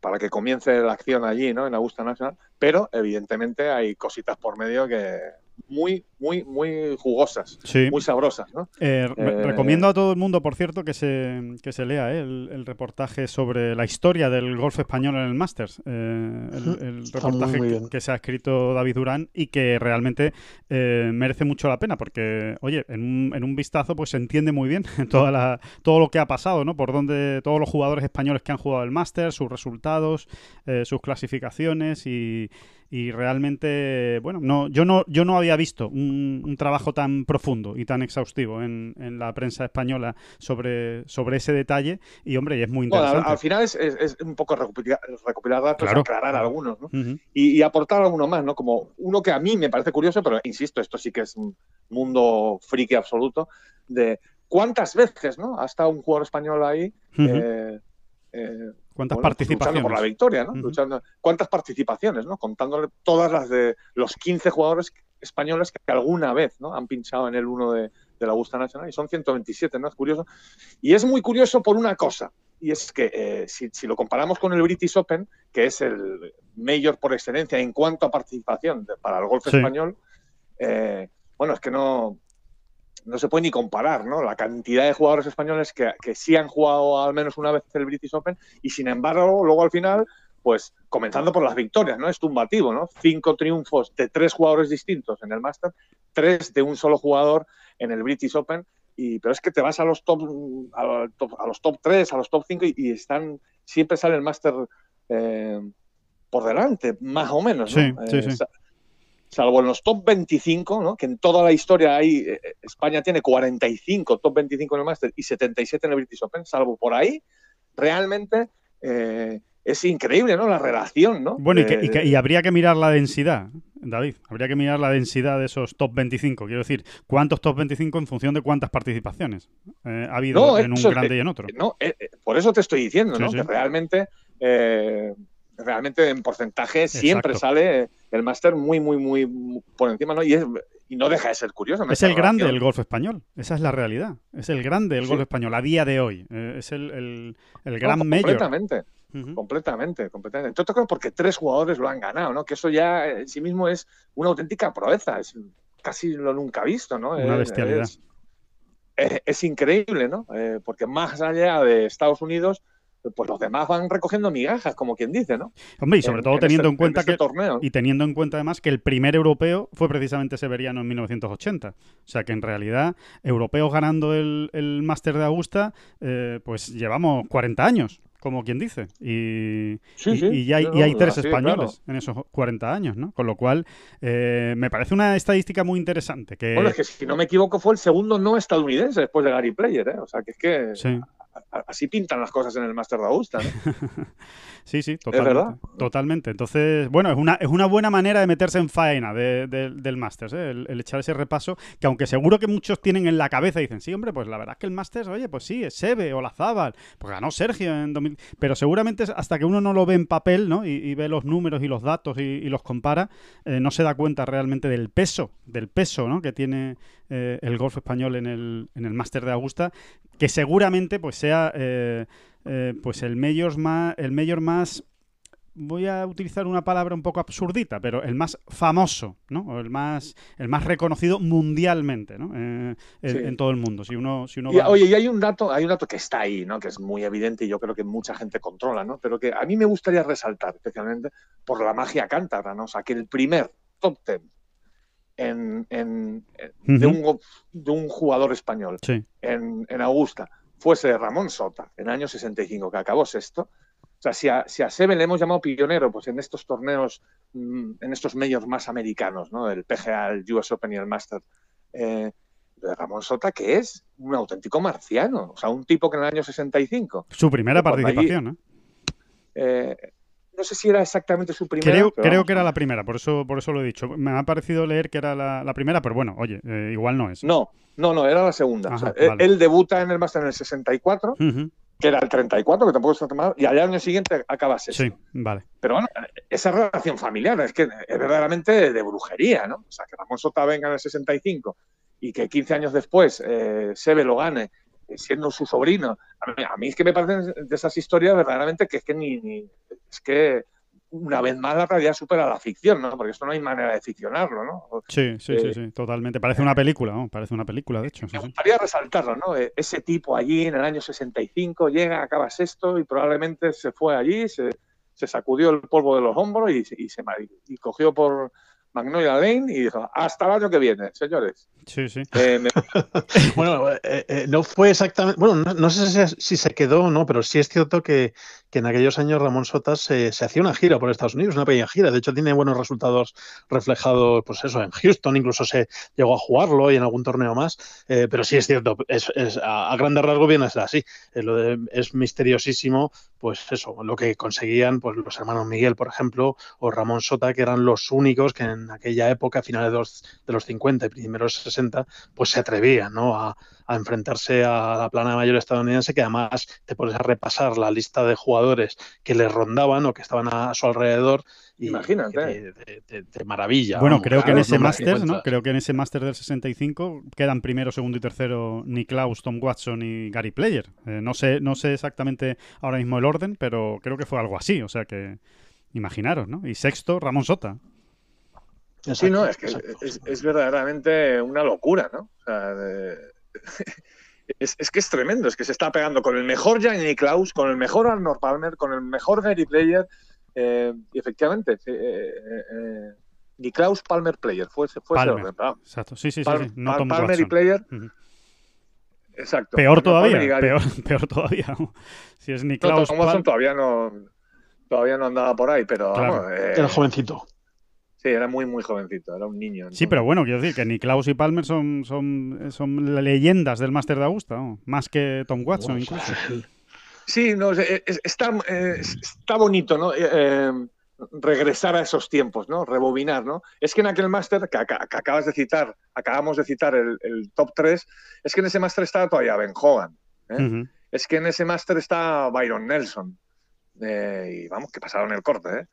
para que comience la acción allí, ¿no? En Augusta National. Pero evidentemente hay cositas por medio que muy, muy, muy jugosas, muy sabrosas. ¿no? Eh, recomiendo a todo el mundo, por cierto, que se, que se lea el, reportaje sobre la historia del golf español en el Masters. el, reportaje que, se ha escrito David Durán y que realmente merece mucho la pena porque, oye, en un, en un vistazo pues se entiende muy bien toda la, todo lo que ha pasado, ¿no? Por donde todos los jugadores españoles que han jugado el Masters, sus resultados, sus clasificaciones y y realmente, bueno, no, yo no, yo no había visto un, trabajo tan profundo y tan exhaustivo en, en, la prensa española sobre, sobre ese detalle y hombre, es muy interesante. al, final es, es, un poco recopilar, recopilar datos, aclarar algunos, ¿no? y, aportar alguno más, ¿no? Como uno que a mí me parece curioso, pero insisto, esto sí que es un mundo friki absoluto, de cuántas veces, ¿no? Ha estado un jugador español ahí. eh, eh, ¿Cuántas participaciones? por la victoria, ¿no? luchando, ¿Cuántas participaciones, ¿no? Contándole todas las de los 15 jugadores españoles que alguna vez ¿no? han pinchado en el 1 de, la Augusta Nacional y son 127, ¿no? Es curioso. Y es muy curioso por una cosa, y es que eh, si, lo comparamos con el British Open, que es el mayor por excelencia en cuanto a participación para el golf español, eh, bueno, es que no, no se puede ni comparar, ¿no? La cantidad de jugadores españoles que, sí han jugado al menos una vez el British Open y sin embargo, luego al final, pues comenzando por las victorias, ¿no? Es tumbativo, ¿no? Cinco triunfos de tres jugadores distintos en el Master, tres de un solo jugador en el British Open. Y, pero es que te vas a los top, a, los top 3, a los top 5 y, están, siempre sale el Master eh, por delante, más o menos. ¿no? Sí, sí, sí salvo en los top 25, ¿no? que en toda la historia hay, eh, España tiene 45 top 25 en el Master y 77 en el British Open, salvo por ahí, realmente eh, es increíble, ¿no? La relación, ¿no? Bueno, y, habría que mirar la densidad, David, habría que mirar la densidad de esos top 25, quiero decir, ¿cuántos top 25 en función de cuántas participaciones eh, ha habido en un grande y en otro? No, por eso te estoy diciendo, ¿no? Que realmente realmente en porcentaje siempre sale el máster muy, muy, muy por encima, ¿no? Y, es, y no deja de ser curioso. Es el grande del golf español, esa es la realidad. Es el grande del golf español a día de hoy. Eh, es el, el, el gran no, completamente, Completamente, completamente. Entonces, porque tres jugadores lo han ganado, ¿no? Que eso ya en sí mismo es una auténtica proeza, es casi lo nunca visto, ¿no? Una bestialidad. Es, increíble, ¿no? Eh, porque más allá de Estados Unidos, pues los demás van recogiendo migajas, como quien dice, ¿no? Hombre, y sobre todo teniendo este en, cuenta este que torneo. y teniendo en cuenta además que el primer europeo fue precisamente Severiano en 1980. O sea que en realidad europeos ganando el, el Máster de Augusta, eh, pues llevamos 40 años como quien dice. Y, y, ya hay, hay tres españoles en esos 40 años, ¿no? Con lo cual, eh, me parece una estadística muy interesante. Que... Bueno, es que si no me equivoco, fue el segundo no estadounidense después de Gary Player, ¿eh? O sea, que es que así pintan las cosas en el Master de Augusta. sí, sí, totalmente, totalmente. Entonces, bueno, es una, es una buena manera de meterse en faena del Masters, ¿eh? el, echar ese repaso, que aunque seguro que muchos tienen en la cabeza y dicen, sí, hombre, pues la verdad es que el Masters, oye, pues sí, es Sebe o la Zabal, pues ganó Sergio en 2000, pero seguramente hasta que uno no lo ve en papel, ¿no? Y, ve los números y los datos y, los compara, eh, no se da cuenta realmente del peso, del peso, ¿no? Que tiene eh, el golf español en el, en el Master de Augusta, que seguramente pues sea eh, eh, pues el mayor más el mayor más voy a utilizar una palabra un poco absurdita, pero el más famoso, ¿no? O el más, el más reconocido mundialmente, ¿no? Eh, en, todo el mundo. Si uno, si uno Oye, y hay un dato, hay un dato que está ahí, ¿no? Que es muy evidente y yo creo que mucha gente controla, ¿no? Pero que a mí me gustaría resaltar, especialmente por la magia cántabra, ¿no? O sea, que el primer top ten en, de, un, de, un, jugador español en, en, Augusta fuese Ramón Sota en el año 65, que acabó sexto. O sea, si a, si a Seven le hemos llamado pionero pues en estos torneos, mm, en estos medios más americanos, ¿no? el PGA, el US Open y el Master, eh, Ramón Sota, que es un auténtico marciano, o sea, un tipo que en el año 65. Su primera participación, ¿eh? ¿eh? No sé si era exactamente su primera. Creo, creo que era la primera, por eso, por eso lo he dicho. Me ha parecido leer que era la, primera, pero bueno, oye, eh, igual no es. No, no, no, era la segunda. él, debuta en el Master en el 64, que era el 34, que tampoco está tomado, y al año siguiente acaba sexto. Sí, vale. Pero bueno, esa relación familiar es que es verdaderamente de brujería, ¿no? O sea, que Ramón Sota venga en el 65 y que 15 años después eh, Sebe lo gane siendo su sobrino. A mí, es que me parecen de esas historias verdaderamente que es que ni, es que una vez más la realidad supera la ficción, ¿no? Porque esto no hay manera de ficcionarlo, ¿no? Sí, sí, sí, sí, totalmente. Parece una película, ¿no? Parece una película, de hecho. Me gustaría resaltarlo, ¿no? Ese tipo allí en el año 65 llega, acaba sexto y probablemente se fue allí, se, se sacudió el polvo de los hombros y, y se y cogió por Magnolia Lane y dijo, hasta el año que viene, señores. Sí, sí. Eh, bueno, eh, eh, no fue exactamente, bueno, no, sé si, se quedó o no, pero sí es cierto que, en aquellos años Ramón Sotas se, hacía una gira por Estados Unidos, una pequeña gira. De hecho, tiene buenos resultados reflejados, pues eso, en Houston, incluso se llegó a jugarlo y en algún torneo más. pero sí es cierto, es, a, grandes rasgos viene a ser así. es misteriosísimo, pues eso, lo que conseguían pues los hermanos Miguel, por ejemplo, o Ramón Sota, que eran los únicos que en aquella época, a finales de los, de los 50 y primeros 60, pues se atrevían ¿no? a, enfrentarse a la plana mayor estadounidense, que además te pones a repasar la lista de jugadores que les rondaban o que estaban a su alrededor. Y Imagínate. De, maravilla. Bueno, creo que en ese máster, ¿no? Creo que en ese máster del 65 quedan primero, segundo y tercero Niklaus, Tom Watson y Gary Player. Eh, no, sé, no sé exactamente ahora mismo el orden, pero creo que fue algo así. O sea que imaginaros, ¿no? Y sexto, Ramón Sota sí, no, es que es, verdaderamente una locura, ¿no? es, que es tremendo, es que se está pegando con el mejor Gianni Klaus, con el mejor Arnold Palmer, con el mejor Gary Player, eh, y efectivamente, eh, eh, eh Klaus Palmer Player, fue, fue Palmer, ese orden, Exacto, sí, sí, sí. Palmer y Player. Exacto. Peor todavía, peor, peor, todavía. si es Niklaus. No, todavía no todavía no andaba por ahí, pero era jovencito. Sí, era muy, muy jovencito, era un niño. Sí, pero bueno, quiero decir que ni Klaus y Palmer son, son, son leyendas del Máster de Augusta, más que Tom Watson incluso. Sí, no, está, está bonito, ¿no? Eh, eh, regresar a esos tiempos, ¿no? Rebobinar, ¿no? Es que en aquel máster que, acabas de citar, acabamos de citar el, top 3, es que en ese máster estaba todavía Ben Hogan. ¿eh? Es que en ese máster está Byron Nelson. Eh, y vamos, que pasaron el corte. ¿eh?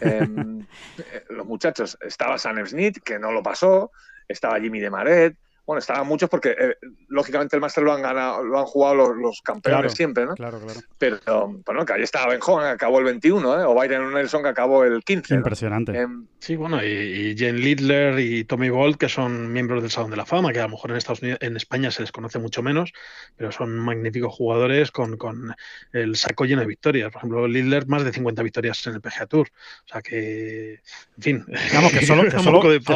Em, eh, los muchachos, estaba Sam Smith, que no lo pasó, estaba Jimmy de Maret, bueno, estaban muchos porque eh, lógicamente el Master lo han ganado, lo han jugado los, campeones siempre, ¿no? Claro, claro. Pero bueno, que ahí estaba Ben Hogan, que acabó el 21, ¿eh? o Byron Nelson, que acabó el 15. Impresionante. Em, sí, bueno, y, Jane Lidler y Tommy Bolt, que son miembros del Salón de la Fama, que a lo mejor en Estados Unidos, en España se les conoce mucho menos, pero son magníficos jugadores con, con el saco lleno de victorias. Por ejemplo, Lidler, más de 50 victorias en el PGA Tour. O sea que, en fin. Digamos que solo,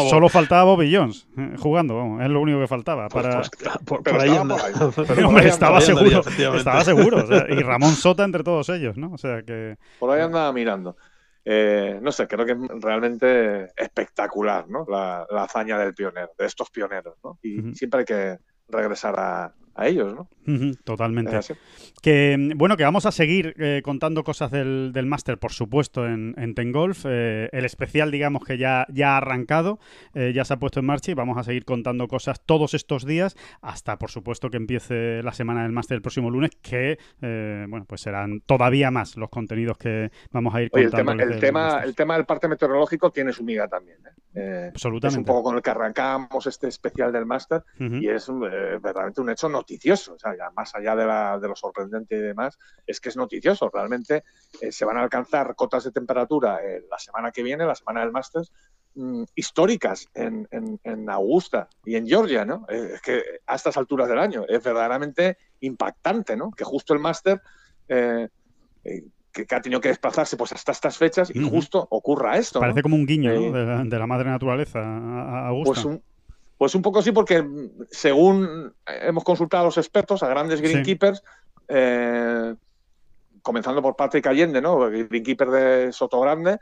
solo, faltaba Bobby Jones eh, jugando, vamos, es lo único que faltaba. Pues, para... Pues, por, ahí estaba, seguro, estaba seguro. y Ramón Sota entre todos ellos, ¿no? O sea que. Por ahí andaba mirando. Eh, no sé, creo que es realmente espectacular, ¿no? La, hazaña del pionero, de estos pioneros, ¿no? Y siempre hay que regresar a, a ellos, ¿no? totalmente. Que bueno, que vamos a seguir eh, contando cosas del, del máster, por supuesto, en, en Ten Golf. Eh, el especial, digamos que ya, ya ha arrancado, eh, ya se ha puesto en marcha y vamos a seguir contando cosas todos estos días, hasta por supuesto que empiece la semana del máster el próximo lunes, que bueno, pues serán todavía más los contenidos que vamos a ir contando. el, tema, el, tema, del parte meteorológico tiene su miga también. Absolutamente. Es un poco con el que arrancamos este especial del máster y es verdaderamente un hecho noticioso, o sea, ya más allá de, la, de, lo sorprendente y demás, es que es noticioso. Realmente eh, se van a alcanzar cotas de temperatura eh, la semana que viene, la semana del Masters, mm, históricas en, en, Augusta y en Georgia, ¿no? Eh, es que a estas alturas del año es verdaderamente impactante, ¿no? Que justo el Master... que, ha tenido que desplazarse pues hasta estas fechas y justo ocurra esto. Parece como un guiño de, la, madre naturaleza a Augusta. Pues pues un poco sí, porque según hemos consultado a los expertos, a grandes greenkeepers, eh, comenzando por Patrick Allende, ¿no? Greenkeeper de Soto Grande,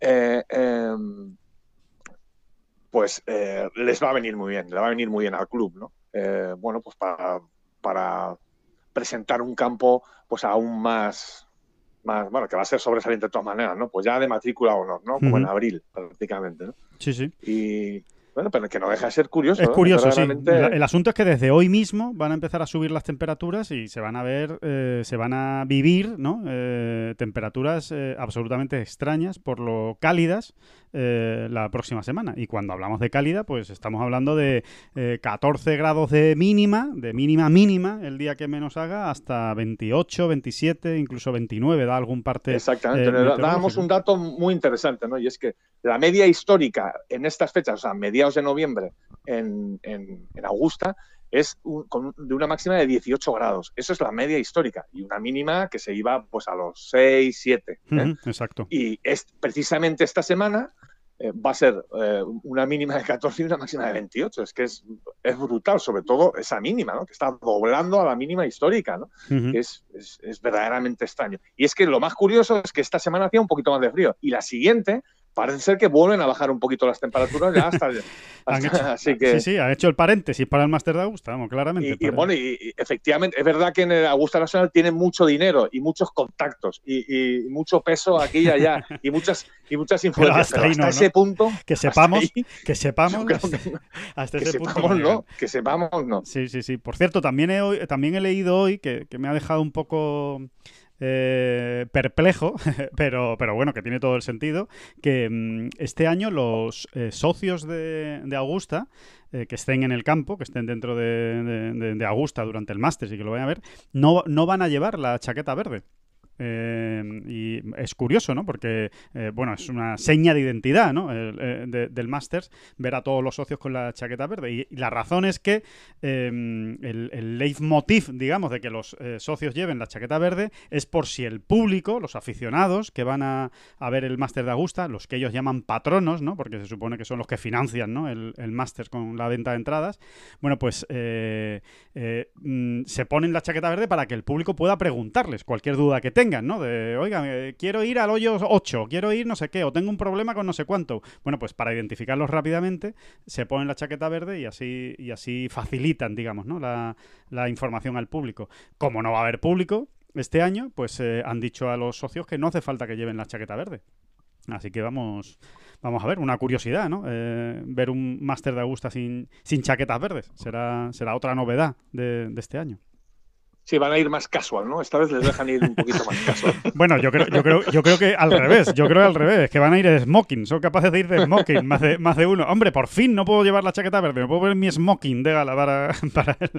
eh, em, pues eh, les va a venir muy bien, le va a venir muy bien al club, ¿no? bueno, pues para, para, presentar un campo pues aún más, más, bueno, que va a ser sobresaliente de todas maneras, ¿no? Pues ya de matrícula o honor, ¿no? Como en abril, prácticamente, ¿no? Sí, sí. Y, bueno, pero que no deja de ser curioso. Es curioso, sí. El asunto es que desde hoy mismo van a empezar a subir las temperaturas y se van a ver, eh, se van a vivir, ¿no? Eh, temperaturas eh, absolutamente extrañas por lo cálidas eh, la próxima semana. Y cuando hablamos de cálida, pues estamos hablando de 14 grados de mínima, de mínima mínima, el día que menos haga, hasta 28, 27, incluso 29, da algún parte. Exactamente, dábamos un dato muy interesante, ¿no? Y es que la media histórica en estas fechas, o sea, mediados de noviembre en, en, en Augusta, es de una máxima de 18 grados. Eso es la media histórica. Y una mínima que se iba pues a los 6, 7. ¿eh? exacto. Y es precisamente esta semana eh, va a ser eh, una mínima de 14 y una máxima de 28. Es que es, es, brutal, sobre todo esa mínima, ¿no? que está doblando a la mínima histórica, ¿no? que es, es, es, verdaderamente extraño. Y es que lo más curioso es que esta semana hacía un poquito más de frío y la siguiente parece ser que vuelven a bajar un poquito las temperaturas ya hasta, así que sí sí ha hecho el paréntesis para el máster de Augusta vamos claramente y, bueno y, efectivamente es verdad que en el Augusta Nacional tienen mucho dinero y muchos contactos y, mucho peso aquí y allá y muchas y muchas influencias. hasta, ese punto que sepamos que sepamos hasta, ese punto no que sepamos no sí sí sí. Por cierto también he también he leído hoy que, que me ha dejado un poco eh, perplejo, pero, pero bueno, que tiene todo el sentido, que mm, este año los eh, socios de, Augusta, eh, que estén en el campo, que estén dentro de, Augusta durante el máster y que lo vayan a ver, no, no van a llevar la chaqueta verde. Eh, y es curioso, ¿no? Porque, eh, bueno, es una seña de identidad, ¿no? Eh, del Masters, ver a todos los socios con la chaqueta verde. Y, la razón es que el, el, leitmotiv, digamos, de que los socios lleven la chaqueta verde es por si el público, los aficionados que van a, ver el Máster de Augusta, los que ellos llaman patronos, ¿no? Porque se supone que son los que financian, ¿no? El, Máster con la venta de entradas. Bueno, pues mm, se ponen la chaqueta verde para que el público pueda preguntarles cualquier duda que tenga ¿no? De, oiga, quiero ir al hoyo 8, quiero ir no sé qué, o tengo un problema con no sé cuánto. Bueno, pues para identificarlos rápidamente se ponen la chaqueta verde y así, y así facilitan, digamos, ¿no? La, información al público. Como no va a haber público este año, pues eh, han dicho a los socios que no hace falta que lleven la chaqueta verde. Así que vamos, vamos a ver, una curiosidad, ¿no? Eh, ver un máster de Augusta sin, sin chaquetas verdes. Será, será otra novedad de este año. Sí, van a ir más casual, ¿no? Esta vez les dejan ir un poquito más casual. Bueno, yo creo, yo creo, yo creo que al revés, yo creo al revés, que van a ir de smoking, son capaces de ir de smoking, más de, más de uno. Hombre, por fin no puedo llevar la chaqueta verde, me puedo poner mi smoking de gala para, para el,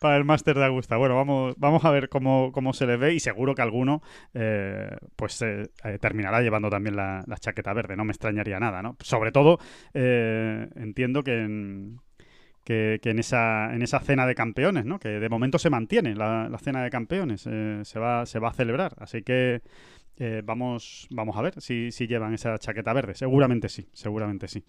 para máster de Augusta. Bueno, vamos, vamos a ver cómo, cómo se les ve y seguro que alguno eh, pues eh, eh, terminará llevando también la, la, chaqueta verde, no me extrañaría nada, ¿no? Sobre todo, entiendo que en, que, en, esa, en esa cena de campeones, ¿no? Que de momento se mantiene la, cena de campeones, eh, se, va, se va a celebrar. Así que eh, vamos, vamos a ver si, si llevan esa chaqueta verde. Seguramente sí, seguramente sí.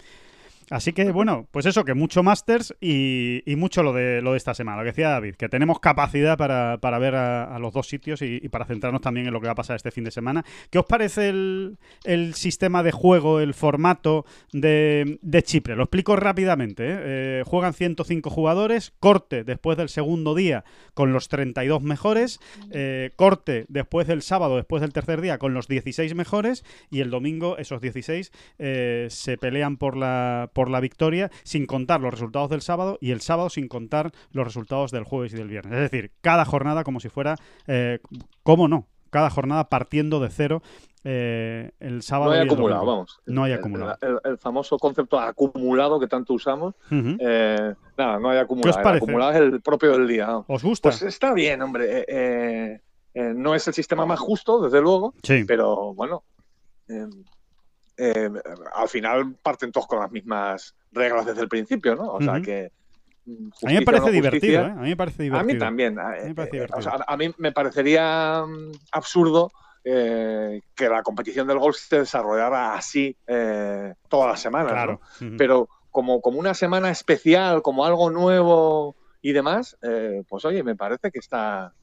Así que bueno, pues eso, que mucho Masters y, mucho lo de, lo de esta semana, lo que decía David, que tenemos capacidad para, para ver a, los dos sitios y, para centrarnos también en lo que va a pasar este fin de semana. ¿Qué os parece el, el sistema de juego, el formato de, de Chipre? Lo explico rápidamente. ¿eh? Eh, juegan 105 jugadores, corte después del segundo día con los 32 mejores, eh, corte después del sábado, después del tercer día con los 16 mejores y el domingo esos 16 se pelean por la por la victoria sin contar los resultados del sábado y el sábado sin contar los resultados del jueves y del viernes. Es decir, cada jornada como si fuera, eh, ¿cómo no? Cada jornada partiendo de cero eh, el sábado. No hay acumulado, vamos. No hay acumulado. El, famoso concepto acumulado que tanto usamos. Eh, nada, no hay acumulado. ¿Qué os acumulado es el propio del día. ¿Os gusta? Pues está bien, hombre. no es el sistema más justo, desde luego. Sí. Pero bueno. Eh, al final parten todos con las mismas reglas desde el principio, ¿no? O sea que. Mm, a mí me parece divertido, ¿eh? A mí me parece divertido. A mí también. A mí, eh, a mí me parecería mm, absurdo que la competición del golf se desarrollara así todas las semanas. Claro. Pero como, como una semana especial, como algo nuevo y demás, pues oye, me parece que está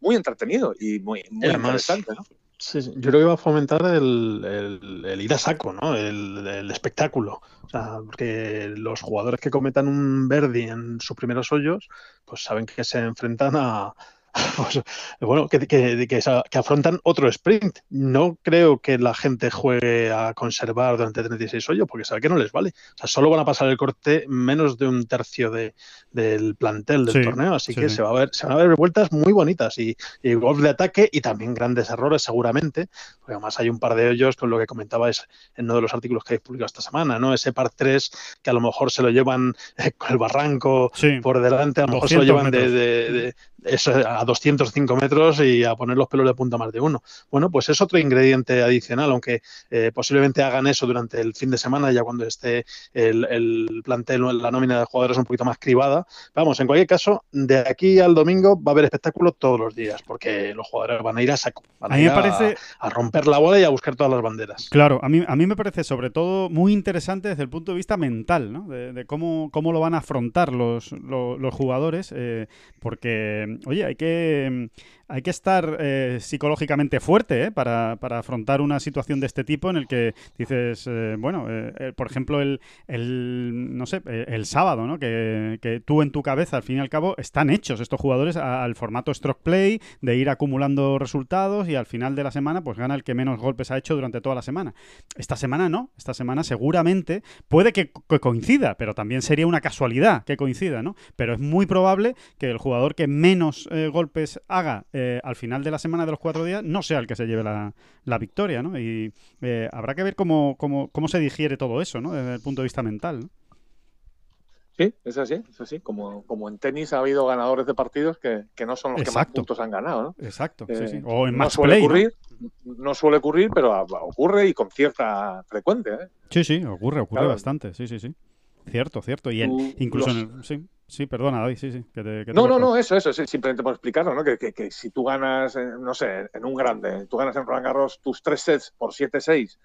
muy entretenido y muy, muy interesante, ¿no? Sí, yo creo que va a fomentar el, ir a saco, ¿no? El, espectáculo. O sea, porque los jugadores que cometan un Verdi en sus primeros hoyos, pues saben que se enfrentan a, pues, bueno, que, que, que, afrontan otro sprint. No creo que la gente juegue a conservar durante 36 hoyos porque sabe que no les vale. O sea, solo van a pasar el corte menos de un tercio de, del plantel del torneo, así que Se, va a ver, se van a ver vueltas muy bonitas y, y, golf de ataque y también grandes errores seguramente, porque además hay un par de ellos con lo que comentabais en uno de los artículos que habéis publicado esta semana, ¿no? Ese par 3 que a lo mejor se lo llevan eh, con el barranco por delante, a lo mejor se lo llevan de, a 205 metros y a poner los pelos de punta más de uno. Bueno, pues es otro ingrediente adicional, aunque eh, posiblemente hagan eso durante el fin de semana, ya cuando esté el, el plantel, la nómina de jugadores un poquito más cribada. Vamos, en cualquier caso, de aquí al domingo va a haber espectáculo todos los días, porque los jugadores van a ir a saco, van a, ir parece... a, romper la bola y a buscar todas las banderas. Claro, a mí, a mí me parece sobre todo muy interesante desde el punto de vista mental, ¿no? de, cómo, cómo lo van a afrontar los, los, jugadores, eh, porque oye, hay que, hay que estar eh, psicológicamente fuerte ¿eh? para, para, afrontar una situación de este tipo en el que dices, eh, bueno, por ejemplo, el, el, no sé, el sábado, ¿no? Que, que, tú en tu cabeza, al fin y al cabo, están hechos estos jugadores al formato stroke play, de ir acumulando resultados y al final de la semana, pues gana el que menos golpes ha hecho durante toda la semana. Esta semana no, esta semana seguramente puede que, que coincida, pero también sería una casualidad que coincida, ¿no? Pero es muy probable que el jugador que menos eh, golpes haga eh, al final de la semana de los cuatro días, no sea el que se lleve la, la victoria, ¿no? Y eh, habrá que ver cómo, cómo, cómo, se digiere todo eso, ¿no? Desde el punto de vista mental, Sí, es así, es así. Como, como en tenis ha habido ganadores de partidos que, que no son los que más puntos han ganado, ¿no? Exacto, sí, sí. O en no suele ocurrir, ¿no? suele ocurrir, pero ocurre y con cierta frecuencia. Sí, sí, ocurre, ocurre bastante, sí, sí, sí. Cierto, cierto. Y incluso en el, sí. Sí, perdona, David, sí, sí. no, no, no, eso, eso, simplemente por explicarlo, ¿no? Que, que, si tú ganas, no sé, en un grande, tú ganas en Roland Garros tus tres sets por 7-6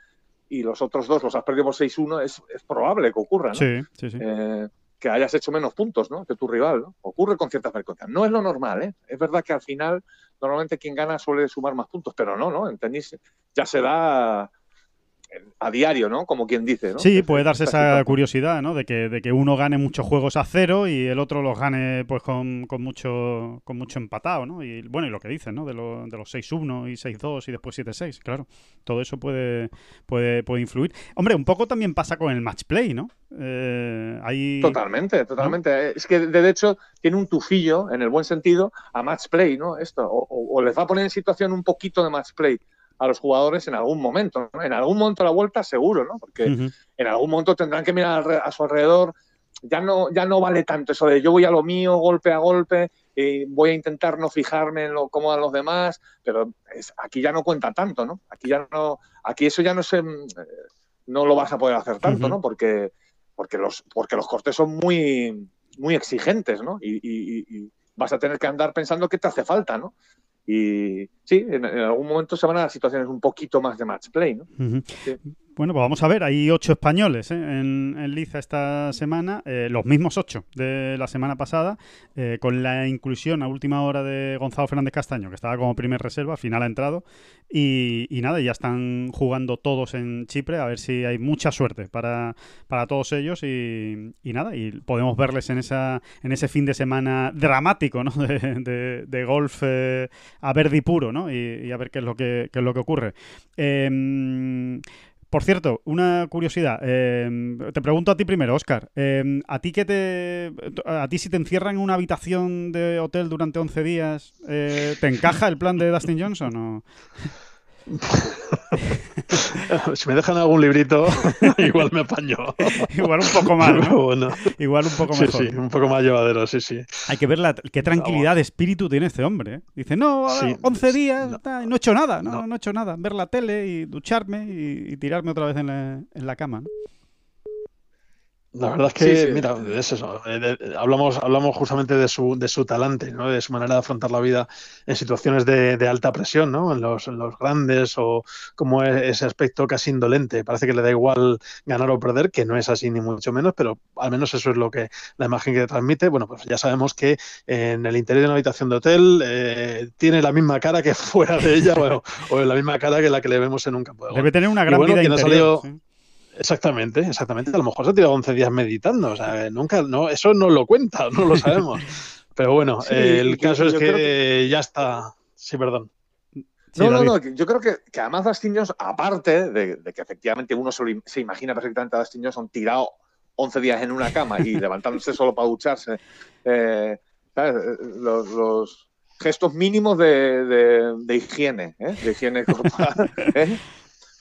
y los otros dos los has perdido por 6-1, es, es, probable que ocurra, ¿no? Sí, sí, sí. Eh, que hayas hecho menos puntos, ¿no? Que tu rival, ¿no? Ocurre con cierta frecuencia. No es lo normal, ¿eh? Es verdad que al final, normalmente quien gana suele sumar más puntos, pero no, ¿no? En tenis ya se da a diario, ¿no? Como quien dice, ¿no? Sí, puede darse esa curiosidad, ¿no? De que, de que uno gane muchos juegos a cero y el otro los gane pues con, con mucho con mucho empatado, ¿no? Y bueno, y lo que dicen, ¿no? De, lo, de los 6-1 y 6-2 y después 7-6, claro. Todo eso puede, puede, puede influir. Hombre, un poco también pasa con el match play, ¿no? Eh, totalmente, totalmente. Es que de hecho tiene un tufillo, en el buen sentido, a match play, ¿no? Esto, o, o les va a poner en situación un poquito de match play a los jugadores en algún momento. En algún momento la vuelta seguro, ¿no? Porque en algún momento tendrán que mirar a su alrededor. Ya no, ya no vale tanto eso de yo voy a lo mío, golpe a golpe, y voy a intentar no fijarme en lo cómo a los demás, pero aquí ya no cuenta tanto, ¿no? Aquí ya no, aquí eso ya no se, no lo vas a poder hacer tanto, ¿no? Porque, porque los, porque los cortes son muy, muy exigentes, ¿no? Y, vas a tener que andar pensando qué te hace falta, ¿no? Y sí, en, algún momento se van a situaciones un poquito más de match play, ¿no? Bueno, pues vamos a ver, hay ocho españoles ¿eh? en, en, Liza esta semana, eh, los mismos ocho de la semana pasada, eh, con la inclusión a última hora de Gonzalo Fernández Castaño, que estaba como primer reserva, al final ha entrado, y, nada, ya están jugando todos en Chipre, a ver si hay mucha suerte para, para todos ellos y, nada, y podemos verles en, esa, en ese fin de semana dramático ¿no? de, de, golf a verde y puro, ¿no? Y, a ver qué es lo que, qué es lo que ocurre. Por cierto, una curiosidad. Em, te pregunto a ti primero, Oscar. Em, ¿A ti que te, a ti si te encierran en una habitación de hotel durante 11 días, eh, ¿te encaja el plan de Dustin Johnson o...? si me dejan algún librito, igual me apaño. igual un poco más, ¿no? Igual un poco mejor. Sí, un poco más llevadero, sí, sí. Hay que ver la, qué tranquilidad de espíritu tiene este hombre. ¿eh? Dice, no, 11 días, no. he hecho nada, no, no, he hecho nada. Ver la tele y ducharme y, tirarme otra vez en la, en la cama. La verdad es que, mira, es eso. Eh, hablamos, hablamos justamente de su, de su talante, ¿no? de su manera de afrontar la vida en situaciones de, de alta presión, ¿no? en, los, en los grandes o como ese aspecto casi indolente. Parece que le da igual ganar o perder, que no es así ni mucho menos, pero al menos eso es lo que la imagen que transmite. Bueno, pues ya sabemos que en el interior de una habitación de hotel eh, tiene la misma cara que fuera de ella o, o, la misma cara que la que le vemos en un campo de Debe tener una gran vida interior. Exactamente, exactamente. A lo mejor se ha tirado 11 días meditando. O sea, nunca, no, eso no lo cuenta, no lo sabemos. Pero bueno, el caso es que, ya está. Sí, perdón. no, no, no, yo creo que, además Dustin Johnson, aparte de, que efectivamente uno se, imagina perfectamente a Dustin Johnson tirado 11 días en una cama y levantándose solo para ducharse, eh, Los, gestos mínimos de, higiene, ¿eh? de higiene corporal. ¿eh?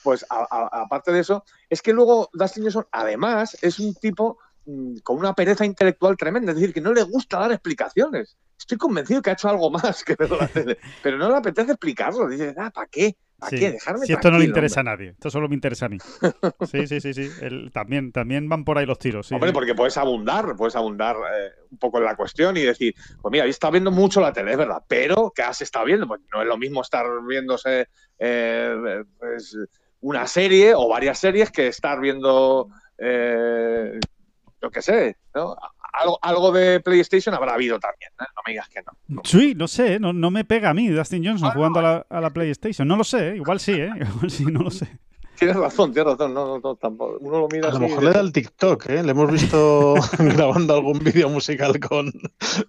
Pues aparte de eso, es que luego Dustin Johnson además es un tipo Mm, con una pereza intelectual tremenda, es decir, que no le gusta dar explicaciones. Estoy convencido que ha hecho algo más que la tele, pero no le apetece explicarlo. Dice, ah, ¿para qué? ¿Para qué? Dejarme Si esto no le interesa a nadie, esto solo me interesa a mí. Sí, sí, sí, sí. también, también van por ahí los tiros. Hombre, porque puedes abundar, puedes abundar eh, un poco en la cuestión y decir, pues mira, estado viendo mucho la tele, es verdad, pero ¿qué has estado viendo? Pues no es lo mismo estar viéndose eh, pues, una serie o varias series que estar viendo eh, yo qué sé, ¿no? Algo, algo, de PlayStation habrá habido también, ¿eh? no me digas que no. Sí, no sé, no, no me pega a mí Dustin Johnson jugando a la, a la, PlayStation. No lo sé, igual sí, ¿eh? Igual sí, no lo sé. Tienes razón, tienes razón. No, no, tampoco. Uno lo mira a lo mejor le da el TikTok, ¿eh? Le hemos visto grabando algún vídeo musical con,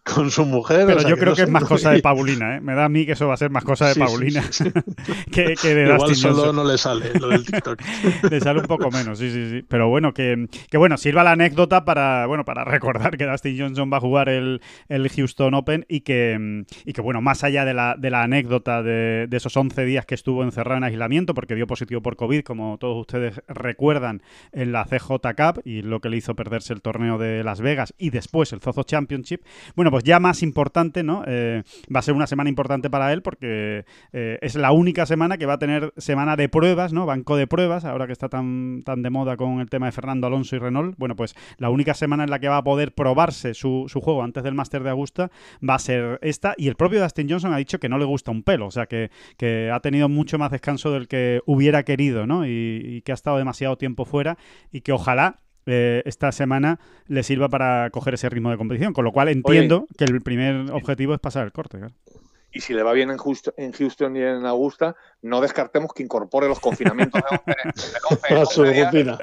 con su mujer. Pero yo creo que, es más cosa de Paulina, ¿eh? Me da a mí que eso va a ser más cosa de Paulina que, que, de Igual solo no le sale lo del TikTok. le sale un poco menos, sí, sí, sí. Pero bueno, que, que, bueno, sirva la anécdota para, bueno, para recordar que Dustin Johnson va a jugar el, el Houston Open y que, y que, bueno, más allá de la, de la anécdota de, de esos 11 días que estuvo encerrado en aislamiento porque dio positivo por COVID, como como todos ustedes recuerdan, en la CJ Cup y lo que le hizo perderse el torneo de Las Vegas y después el Zozo Championship. Bueno, pues ya más importante, ¿no? Eh, va a ser una semana importante para él porque eh, es la única semana que va a tener semana de pruebas, ¿no? Banco de pruebas, ahora que está tan, tan de moda con el tema de Fernando Alonso y Renault. Bueno, pues la única semana en la que va a poder probarse su, su juego antes del Máster de Augusta va a ser esta. Y el propio Dustin Johnson ha dicho que no le gusta un pelo, o sea que, que ha tenido mucho más descanso del que hubiera querido, ¿no? Y, que ha estado demasiado tiempo fuera y que ojalá eh, esta semana le sirva para coger ese ritmo de competición. Con lo cual entiendo que el primer objetivo es pasar el corte. Y si le va bien en, en Houston y en Augusta, no descartemos que incorpore los confinamientos de, su rutina.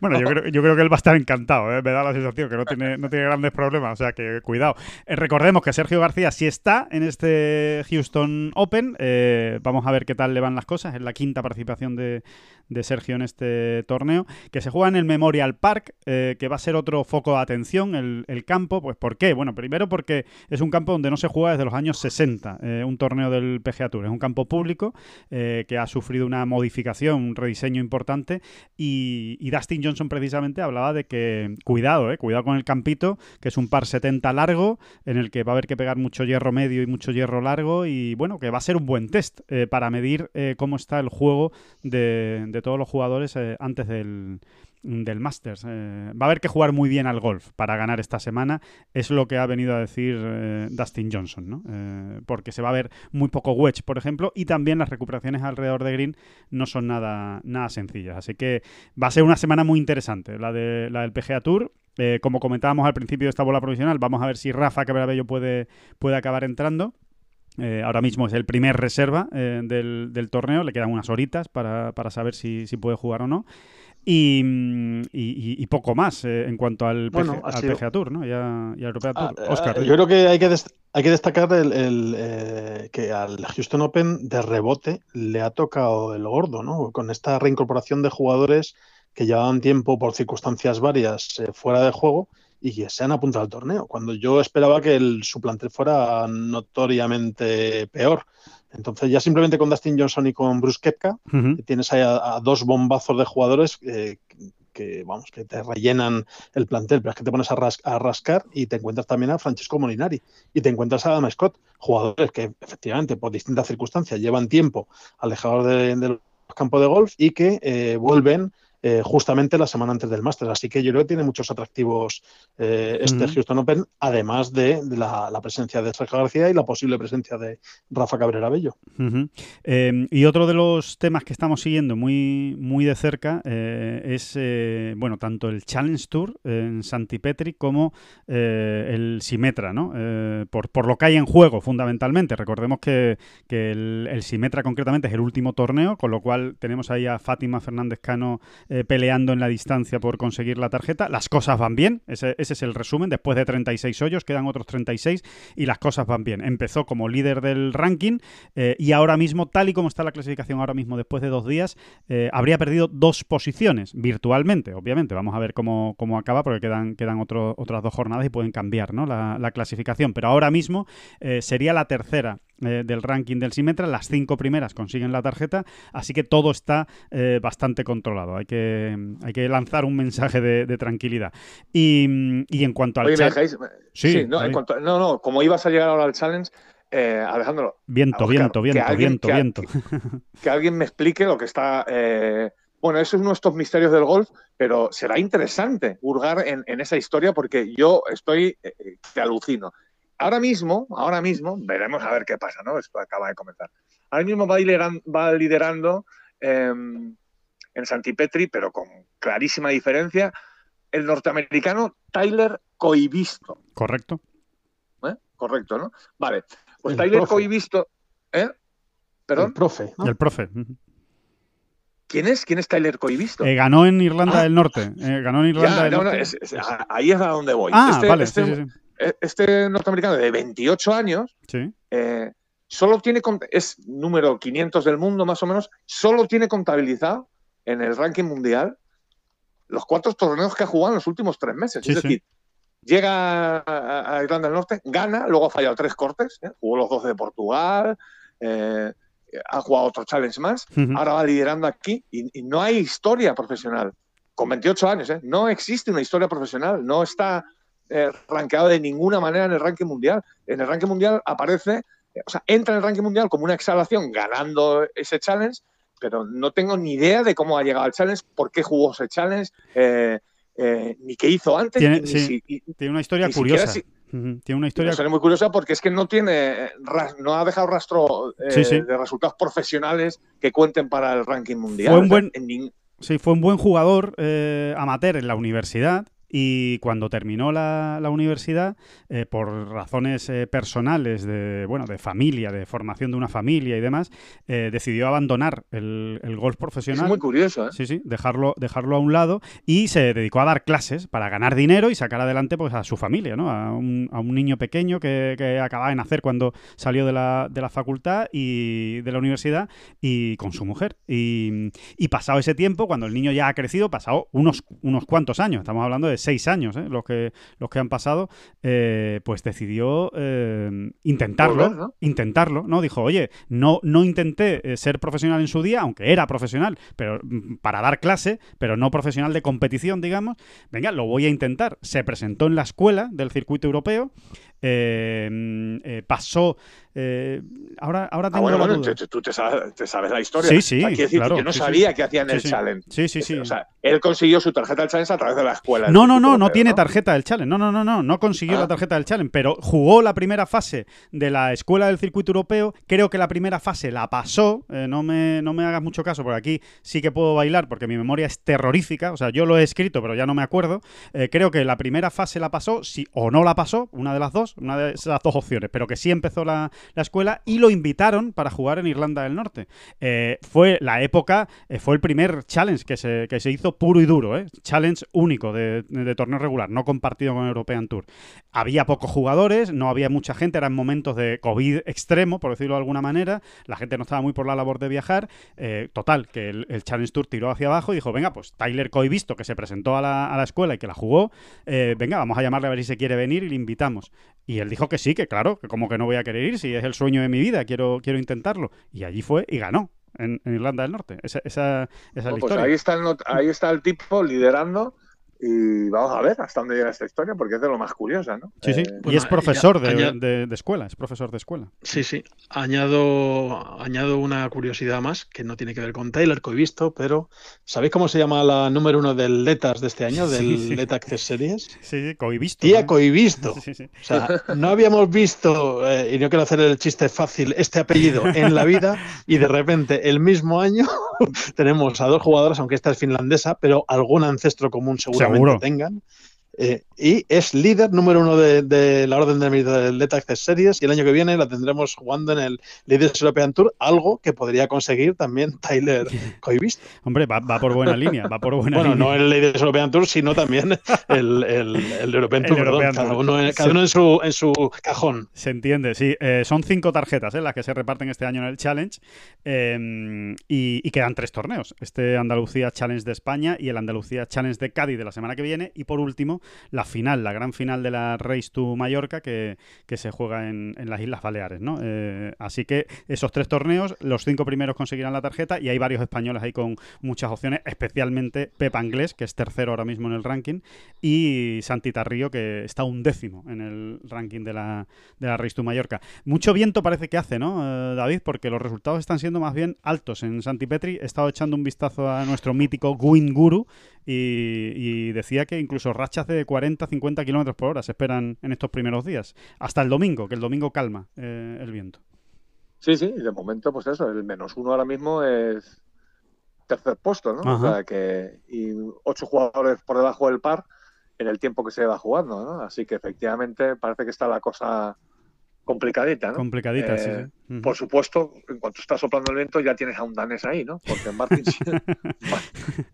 Bueno, yo creo, yo creo que él va a estar encantado, ¿eh? me da la sensación que no tiene, no tiene grandes problemas, o sea que cuidado. Eh, recordemos que Sergio García sí está en este Houston Open, eh, vamos a ver qué tal le van las cosas, es la quinta participación de, de Sergio en este torneo, que se juega en el Memorial Park, que va a ser otro foco de atención, el, el, campo, pues ¿por qué? Bueno, primero porque es un campo donde no se juega desde los años 60, un torneo del PGA Tour, es un campo público que ha sufrido una modificación, un rediseño importante y, y Dustin Johnson precisamente hablaba de que cuidado, eh, cuidado con el campito, que es un par 70 largo, en el que va a haber que pegar mucho hierro medio y mucho hierro largo, y bueno, que va a ser un buen test eh, para medir eh, cómo está el juego de todos los jugadores antes del, del Masters. Eh, va a haber que jugar muy bien al golf para ganar esta semana, es lo que ha venido a decir eh, Dustin Johnson, ¿no? Eh, porque se va a ver muy poco wedge, por ejemplo, y también las recuperaciones alrededor de green no son nada, nada sencillas. Así que va a ser una semana muy interesante, la, de, la del PGA Tour. como comentábamos al principio de esta bola provisional, vamos a ver si Rafa Cabrabello puede, puede acabar entrando. Ahora mismo es el primer reserva del, del, torneo, le quedan unas horitas para, para saber si, si, puede jugar o no. Mm, y, y, poco más eh, en cuanto al, PGA Tour ¿no? y, al Europea Tour. Oscar, ah, yo creo que hay que, hay que destacar el, eh, que al Houston Open de rebote le ha tocado el gordo, ¿no? Con esta reincorporación de jugadores que llevaban tiempo por circunstancias varias eh, fuera de juego y que se han apuntado al torneo, cuando yo esperaba que el, su plantel fuera notoriamente peor. Entonces, ya simplemente con Dustin Johnson y con Bruce Kepka, tienes ahí a, dos bombazos de jugadores eh, que, vamos, que te rellenan el plantel, pero es que te pones a, rascar y te encuentras también a Francesco Molinari y te encuentras a Adam Scott, jugadores que efectivamente por distintas circunstancias llevan tiempo alejados del campo de golf y que eh, vuelven eh, justamente la semana antes del máster. Así que yo creo que tiene muchos atractivos eh, este Houston Open, además de, la, presencia de Sergio García y la posible presencia de Rafa Cabrera Bello. Em, y otro de los temas que estamos siguiendo muy, muy de cerca eh, es, bueno, tanto el Challenge Tour en Santipetri como el Simetra, ¿no? Por, por, lo que hay en juego, fundamentalmente. Recordemos que, el, el, Simetra concretamente es el último torneo, con lo cual tenemos ahí a Fátima Fernández Cano eh, peleando en la distancia por conseguir la tarjeta. Las cosas van bien, ese, es el resumen. Después de 36 hoyos quedan otros 36 y las cosas van bien. Empezó como líder del ranking eh, y ahora mismo, tal y como está la clasificación ahora mismo después de dos días, habría perdido dos posiciones virtualmente, obviamente. Vamos a ver cómo, cómo acaba porque quedan, quedan otras dos jornadas y pueden cambiar la clasificación. Pero ahora mismo sería la tercera eh, del ranking del Simetra. Las cinco primeras consiguen la tarjeta, así que todo está eh, bastante controlado. Hay que, hay que lanzar un mensaje de, tranquilidad. Y, en cuanto al... Sí, no, no, como ibas a llegar ahora al challenge, eh, Alejandro. Viento, viento, viento, viento, viento. Que, alguien me explique lo que está. bueno, eso es estos misterios del golf, pero será interesante hurgar en, en esa historia porque yo estoy. te alucino ahora mismo, ahora mismo, veremos a ver qué pasa, ¿no? Esto acaba de comenzar. Ahora mismo va liderando, va liderando em, en Santipetri, pero con clarísima diferencia, el norteamericano Tyler Coivisto. Correcto. ¿Eh? Correcto, ¿no? Vale. Pues Tyler Coivisto, ¿eh? ¿Perdón? El profe. El profe. ¿Quién es? ¿Quién es Tyler Coivisto? Eh, ganó en Irlanda ah. del Norte. Eh, ganó en Irlanda del Norte. ahí es a donde voy. Ah, este, vale. sí, este sí, e, este norteamericano de 28 años eh, solo tiene, es número 500 del mundo más o menos, solo tiene contabilizado en el ranking mundial los cuatro torneos que ha jugado en los últimos tres meses. es decir, llega a, Irlanda del Norte, gana, luego ha fallado tres cortes, ¿eh? jugó los dos de Portugal, eh, ha jugado otro challenge más, ahora va liderando aquí y, no hay historia profesional. Con 28 años, no existe una historia profesional, no está eh, rankeado de ninguna manera en el ranking mundial. En el ranking mundial aparece, eh, o sea, entra en el ranking mundial como una exhalación ganando ese challenge, pero no tengo ni idea de cómo ha llegado al challenge, por qué jugó ese challenge, eh, ni qué hizo antes. Tiene, una historia curiosa. Tiene una historia muy curiosa porque es que no tiene no ha dejado rastro de resultados profesionales que cuenten para el ranking mundial. Fue un buen, sí, fue un buen jugador amateur en la universidad y cuando terminó la, universidad, eh, por razones eh, personales de, bueno, de familia, de formación de una familia y demás, eh, decidió abandonar el, golf profesional. Es muy curioso, ¿eh? Sí, sí, dejarlo, dejarlo a un lado y se dedicó a dar clases para ganar dinero y sacar adelante pues, a su familia, ¿no? A un, a un niño pequeño que, que, acababa de nacer cuando salió de la, de la facultad y de la universidad y con su mujer. Y, y pasado ese tiempo, cuando el niño ya ha crecido, pasado unos, unos cuantos años, estamos hablando de seis años, ¿eh? los, que, los que han pasado, eh, pues decidió eh, intentarlo, intentarlo, ¿no? Dijo, oye, no, no intenté ser profesional en su día, aunque era profesional, pero mm, para dar clase, pero no profesional de competición, digamos. Venga, lo voy a intentar. Se presentó en la escuela del circuito europeo, mm, pasó eh, ahora, ahora ah, tengo bueno, bueno, tú te sabes, la historia. Sí, sí. yo no sabía que hacían el challenge. Sí, sí, sí. O sea, él consiguió su tarjeta del challenge a través de la escuela. No, no, no, no tiene tarjeta del challenge. No, no, no, no, no consiguió la ah. tarjeta del challenge, pero jugó la primera fase de la escuela del circuito europeo. Creo que la primera fase la pasó. Eh, no, me, no me hagas mucho caso, porque aquí sí que puedo bailar, porque mi memoria es terrorífica. O sea, yo lo he escrito, pero ya no me acuerdo. Eh, creo que la primera fase la pasó, sí o no la pasó, una de las dos, una de esas dos opciones, pero que sí empezó la, la escuela y lo invitaron para jugar en Irlanda del Norte. Eh, fue la época, eh, fue el primer challenge que se, que se hizo puro y duro, eh, challenge único de, torneo regular, no compartido con European Tour. Había pocos jugadores, no había mucha gente, eran momentos de COVID extremo, por decirlo de alguna manera, la gente no estaba muy por la labor de viajar. total, que el, Challenge Tour tiró hacia abajo y dijo, venga, pues Tyler Coivisto, que se presentó a la, a la escuela y que la jugó, venga, vamos a llamarle a ver si se quiere venir y le invitamos. Y él dijo que sí, que claro, que como que no voy a querer ir, si es el sueño de mi vida, quiero, quiero intentarlo. Y allí fue y ganó en, Irlanda del Norte. Esa, esa, esa pues historia. Ahí está, el, ahí está el tipo liderando y vamos a ver hasta dónde llega esta historia, porque es de lo más curiosa, ¿no? Sí, sí. Eh, y es profesor de, escuela, es profesor de escuela. Sí, sí. Añado, añado una curiosidad más, que no tiene que ver con Taylor, que he visto, pero ¿sabéis cómo se llama la número uno del LETAS de este año, del sí, LETA Access Series? Sí, sí, Coivisto. Tía Coivisto. Sí, sí. O sea, no habíamos visto, eh, y no quiero hacer el chiste fácil, este apellido en la vida, y de repente, el mismo año, tenemos a dos jugadoras, aunque esta es finlandesa, pero algún ancestro común seguro seguro. tengan. Eh, y es líder número uno de, la orden de Leta Access Series y el año que viene la tendremos jugando en el Leaders European Tour, algo que podría conseguir también Tyler Coibist. Hombre, va, por buena línea, va por buena bueno, no el Leaders European Tour, sino también el, el, European Tour, cada uno, en, su, en su cajón. Se entiende, sí. Eh, son cinco tarjetas eh, las que se reparten este año en el Challenge em, y, y quedan tres torneos. Este Andalucía Challenge de España y el Andalucía Challenge de Cádiz de la semana que viene y por último la final, la gran final de la Race to Mallorca que, se juega en, las Islas Baleares, ¿no? Eh, así que esos tres torneos, los cinco primeros conseguirán la tarjeta y hay varios españoles ahí con muchas opciones, especialmente Pepa Anglés, que es tercero ahora mismo en el ranking, y Santi Tarrío, que está un décimo en el ranking de la, de la Race to Mallorca. Mucho viento parece que hace, ¿no, eh, David? Porque los resultados están siendo más bien altos en Santi Petri. He estado echando un vistazo a nuestro mítico Gwyn Guru y, decía que incluso rachas de 40, 50 kilómetros por hora se esperan en estos primeros días, hasta el domingo, que el domingo calma eh, el viento. Sí, sí, de momento, pues eso, el menos uno ahora mismo es tercer puesto, ¿no? O sea que, y ocho jugadores por debajo del par en el tiempo que se va jugando, ¿no? Así que efectivamente parece que está la cosa complicadita, ¿no? Complicadita, sí, eh, Por supuesto, en cuanto está soplando el viento ya tienes a un danés ahí, ¿no? Porque Martin,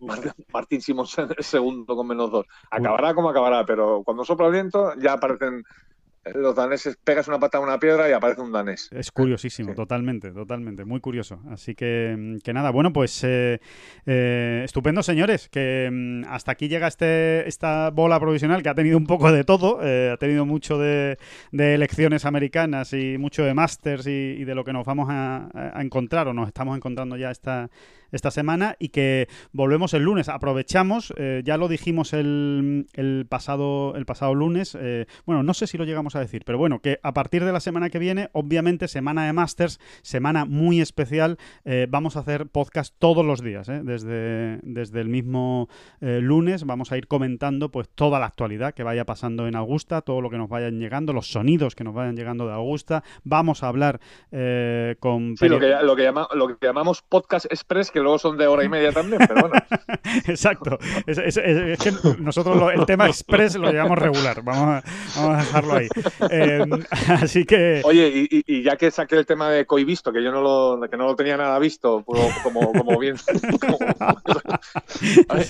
Martin Simons el segundo con menos dos. Acabará como acabará, pero cuando sopla el viento ya aparecen los daneses pegas una pata a una piedra y aparece un danés. Es curiosísimo, totalmente, totalmente, muy curioso. Así que, que nada, bueno, pues eh, eh, estupendo, señores, que mm, hasta aquí llega este esta bola provisional que ha tenido un poco de todo, eh, ha tenido mucho de, elecciones americanas y mucho de Masters y, de lo que nos vamos a, a encontrar o nos estamos encontrando ya esta esta semana y que volvemos el lunes. Aprovechamos, ya lo dijimos el, el, pasado, el pasado lunes, bueno, no sé si lo llegamos a decir, pero bueno, que a partir de la semana que viene, obviamente, semana de Masters, semana muy especial, eh, vamos a hacer podcast todos los días, desde, desde el mismo lunes, vamos a ir comentando pues toda la actualidad que vaya pasando en Augusta, todo lo que nos vayan llegando, los sonidos que nos vayan llegando de Augusta, vamos a hablar con... Sí, lo que, lo, que lo que llamamos podcast express, que luego son de hora y media también, pero bueno. Exacto. Es, que nosotros el tema express lo llevamos regular. Vamos a, dejarlo ahí. Em, así que. Oye, y, ya que saqué el tema de Coivisto, que yo no lo, que no lo tenía nada visto, como, como bien.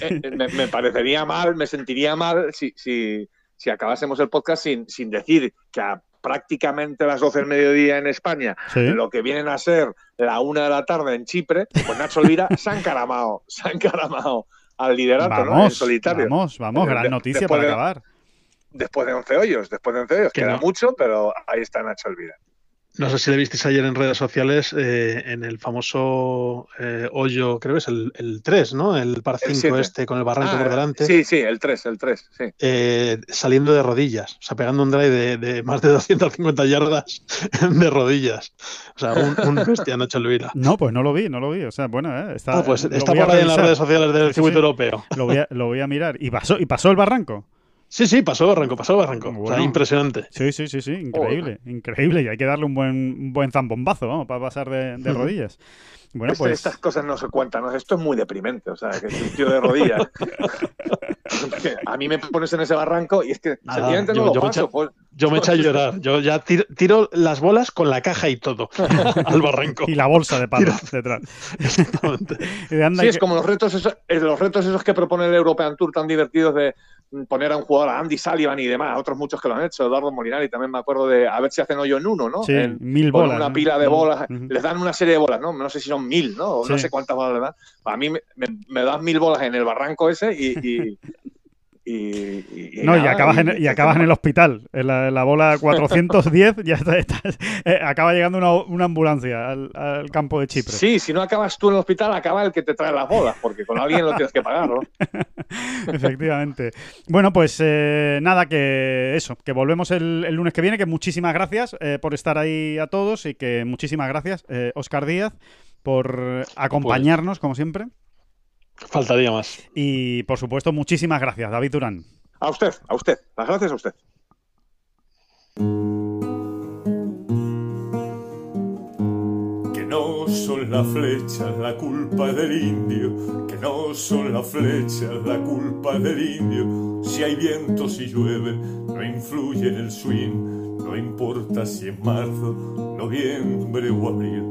Eh, me, parecería mal, me sentiría mal si, si, si acabásemos el podcast sin, sin decir que a prácticamente las 12 del mediodía en España, lo que vienen a ser la una de la tarde en Chipre, pues Nacho Olvira se ha encaramado, se ha encaramado al liderato, ¿no? En solitario. Vamos, vamos, gran noticia para acabar. Después de 11 hoyos, después de 11 hoyos, queda mucho, pero ahí está Nacho Olvira. No sé si le visteis ayer en redes sociales, eh, en el famoso eh, hoyo, creo que es el, el 3, ¿no? El par 5 este con el barranco por ah, delante. Sí, sí, el 3, el 3, sí. Eh, saliendo de rodillas, o sea, pegando un drive de, más de 250 yardas de rodillas. O sea, un, un bestia Nacho Elvira. No, pues no lo vi, no lo vi. O sea, bueno, está, ah, pues está por ahí en las redes sociales del circuito europeo. Lo voy, a, lo voy a mirar. ¿Y pasó, ¿Y pasó el barranco? Sí, sí, pasó Barranco, pasó Barranco. o sea, impresionante. Sí, sí, sí, sí, increíble, increíble. Y hay que darle un buen, un buen zambombazo, vamos, para pasar de, rodillas. Bueno, pues... Estas cosas no se cuentan, ¿no? esto es muy deprimente, o sea, que es un tío de rodillas. a mí me pones en ese barranco y es que sencillamente no lo paso. Pues. yo me echo a llorar, yo ya tiro, las bolas con la caja y todo al barranco. Y la bolsa de palos detrás. Exactamente. sí, es como los retos, esos, eh, los retos esos que propone el European Tour tan divertidos de poner a un jugador, a Andy Sullivan y demás, otros muchos que lo han hecho, Eduardo Molinari también me acuerdo de a ver si hacen hoyo en uno, ¿no? Sí, mil bolas. Una pila de bolas, les dan una serie de bolas, ¿no? No sé si son mil, ¿no? No sé cuántas bolas le dan. A mí me, me, dan mil bolas en el barranco ese y, y, no, y acabas, en, y acabas en el hospital. En la, bola 410 ya está, eh, acaba llegando una, una ambulancia al, campo de Chipre. Sí, si no acabas tú en el hospital, acaba el que te trae las bolas, porque con alguien lo tienes que pagar, ¿no? Efectivamente. Bueno, pues eh, nada, que eso, que volvemos el, lunes que viene, que muchísimas gracias eh, por estar ahí a todos y que muchísimas gracias, Oscar Díaz, por acompañarnos, como siempre. Faltaría más. Y por supuesto, muchísimas gracias, David Durán. A usted, a usted. Las gracias a usted. Que no son las flechas la culpa del indio, que no son las flechas la culpa del indio Si hay viento, si llueve, no influye en el swing. No importa si es marzo, noviembre o abril.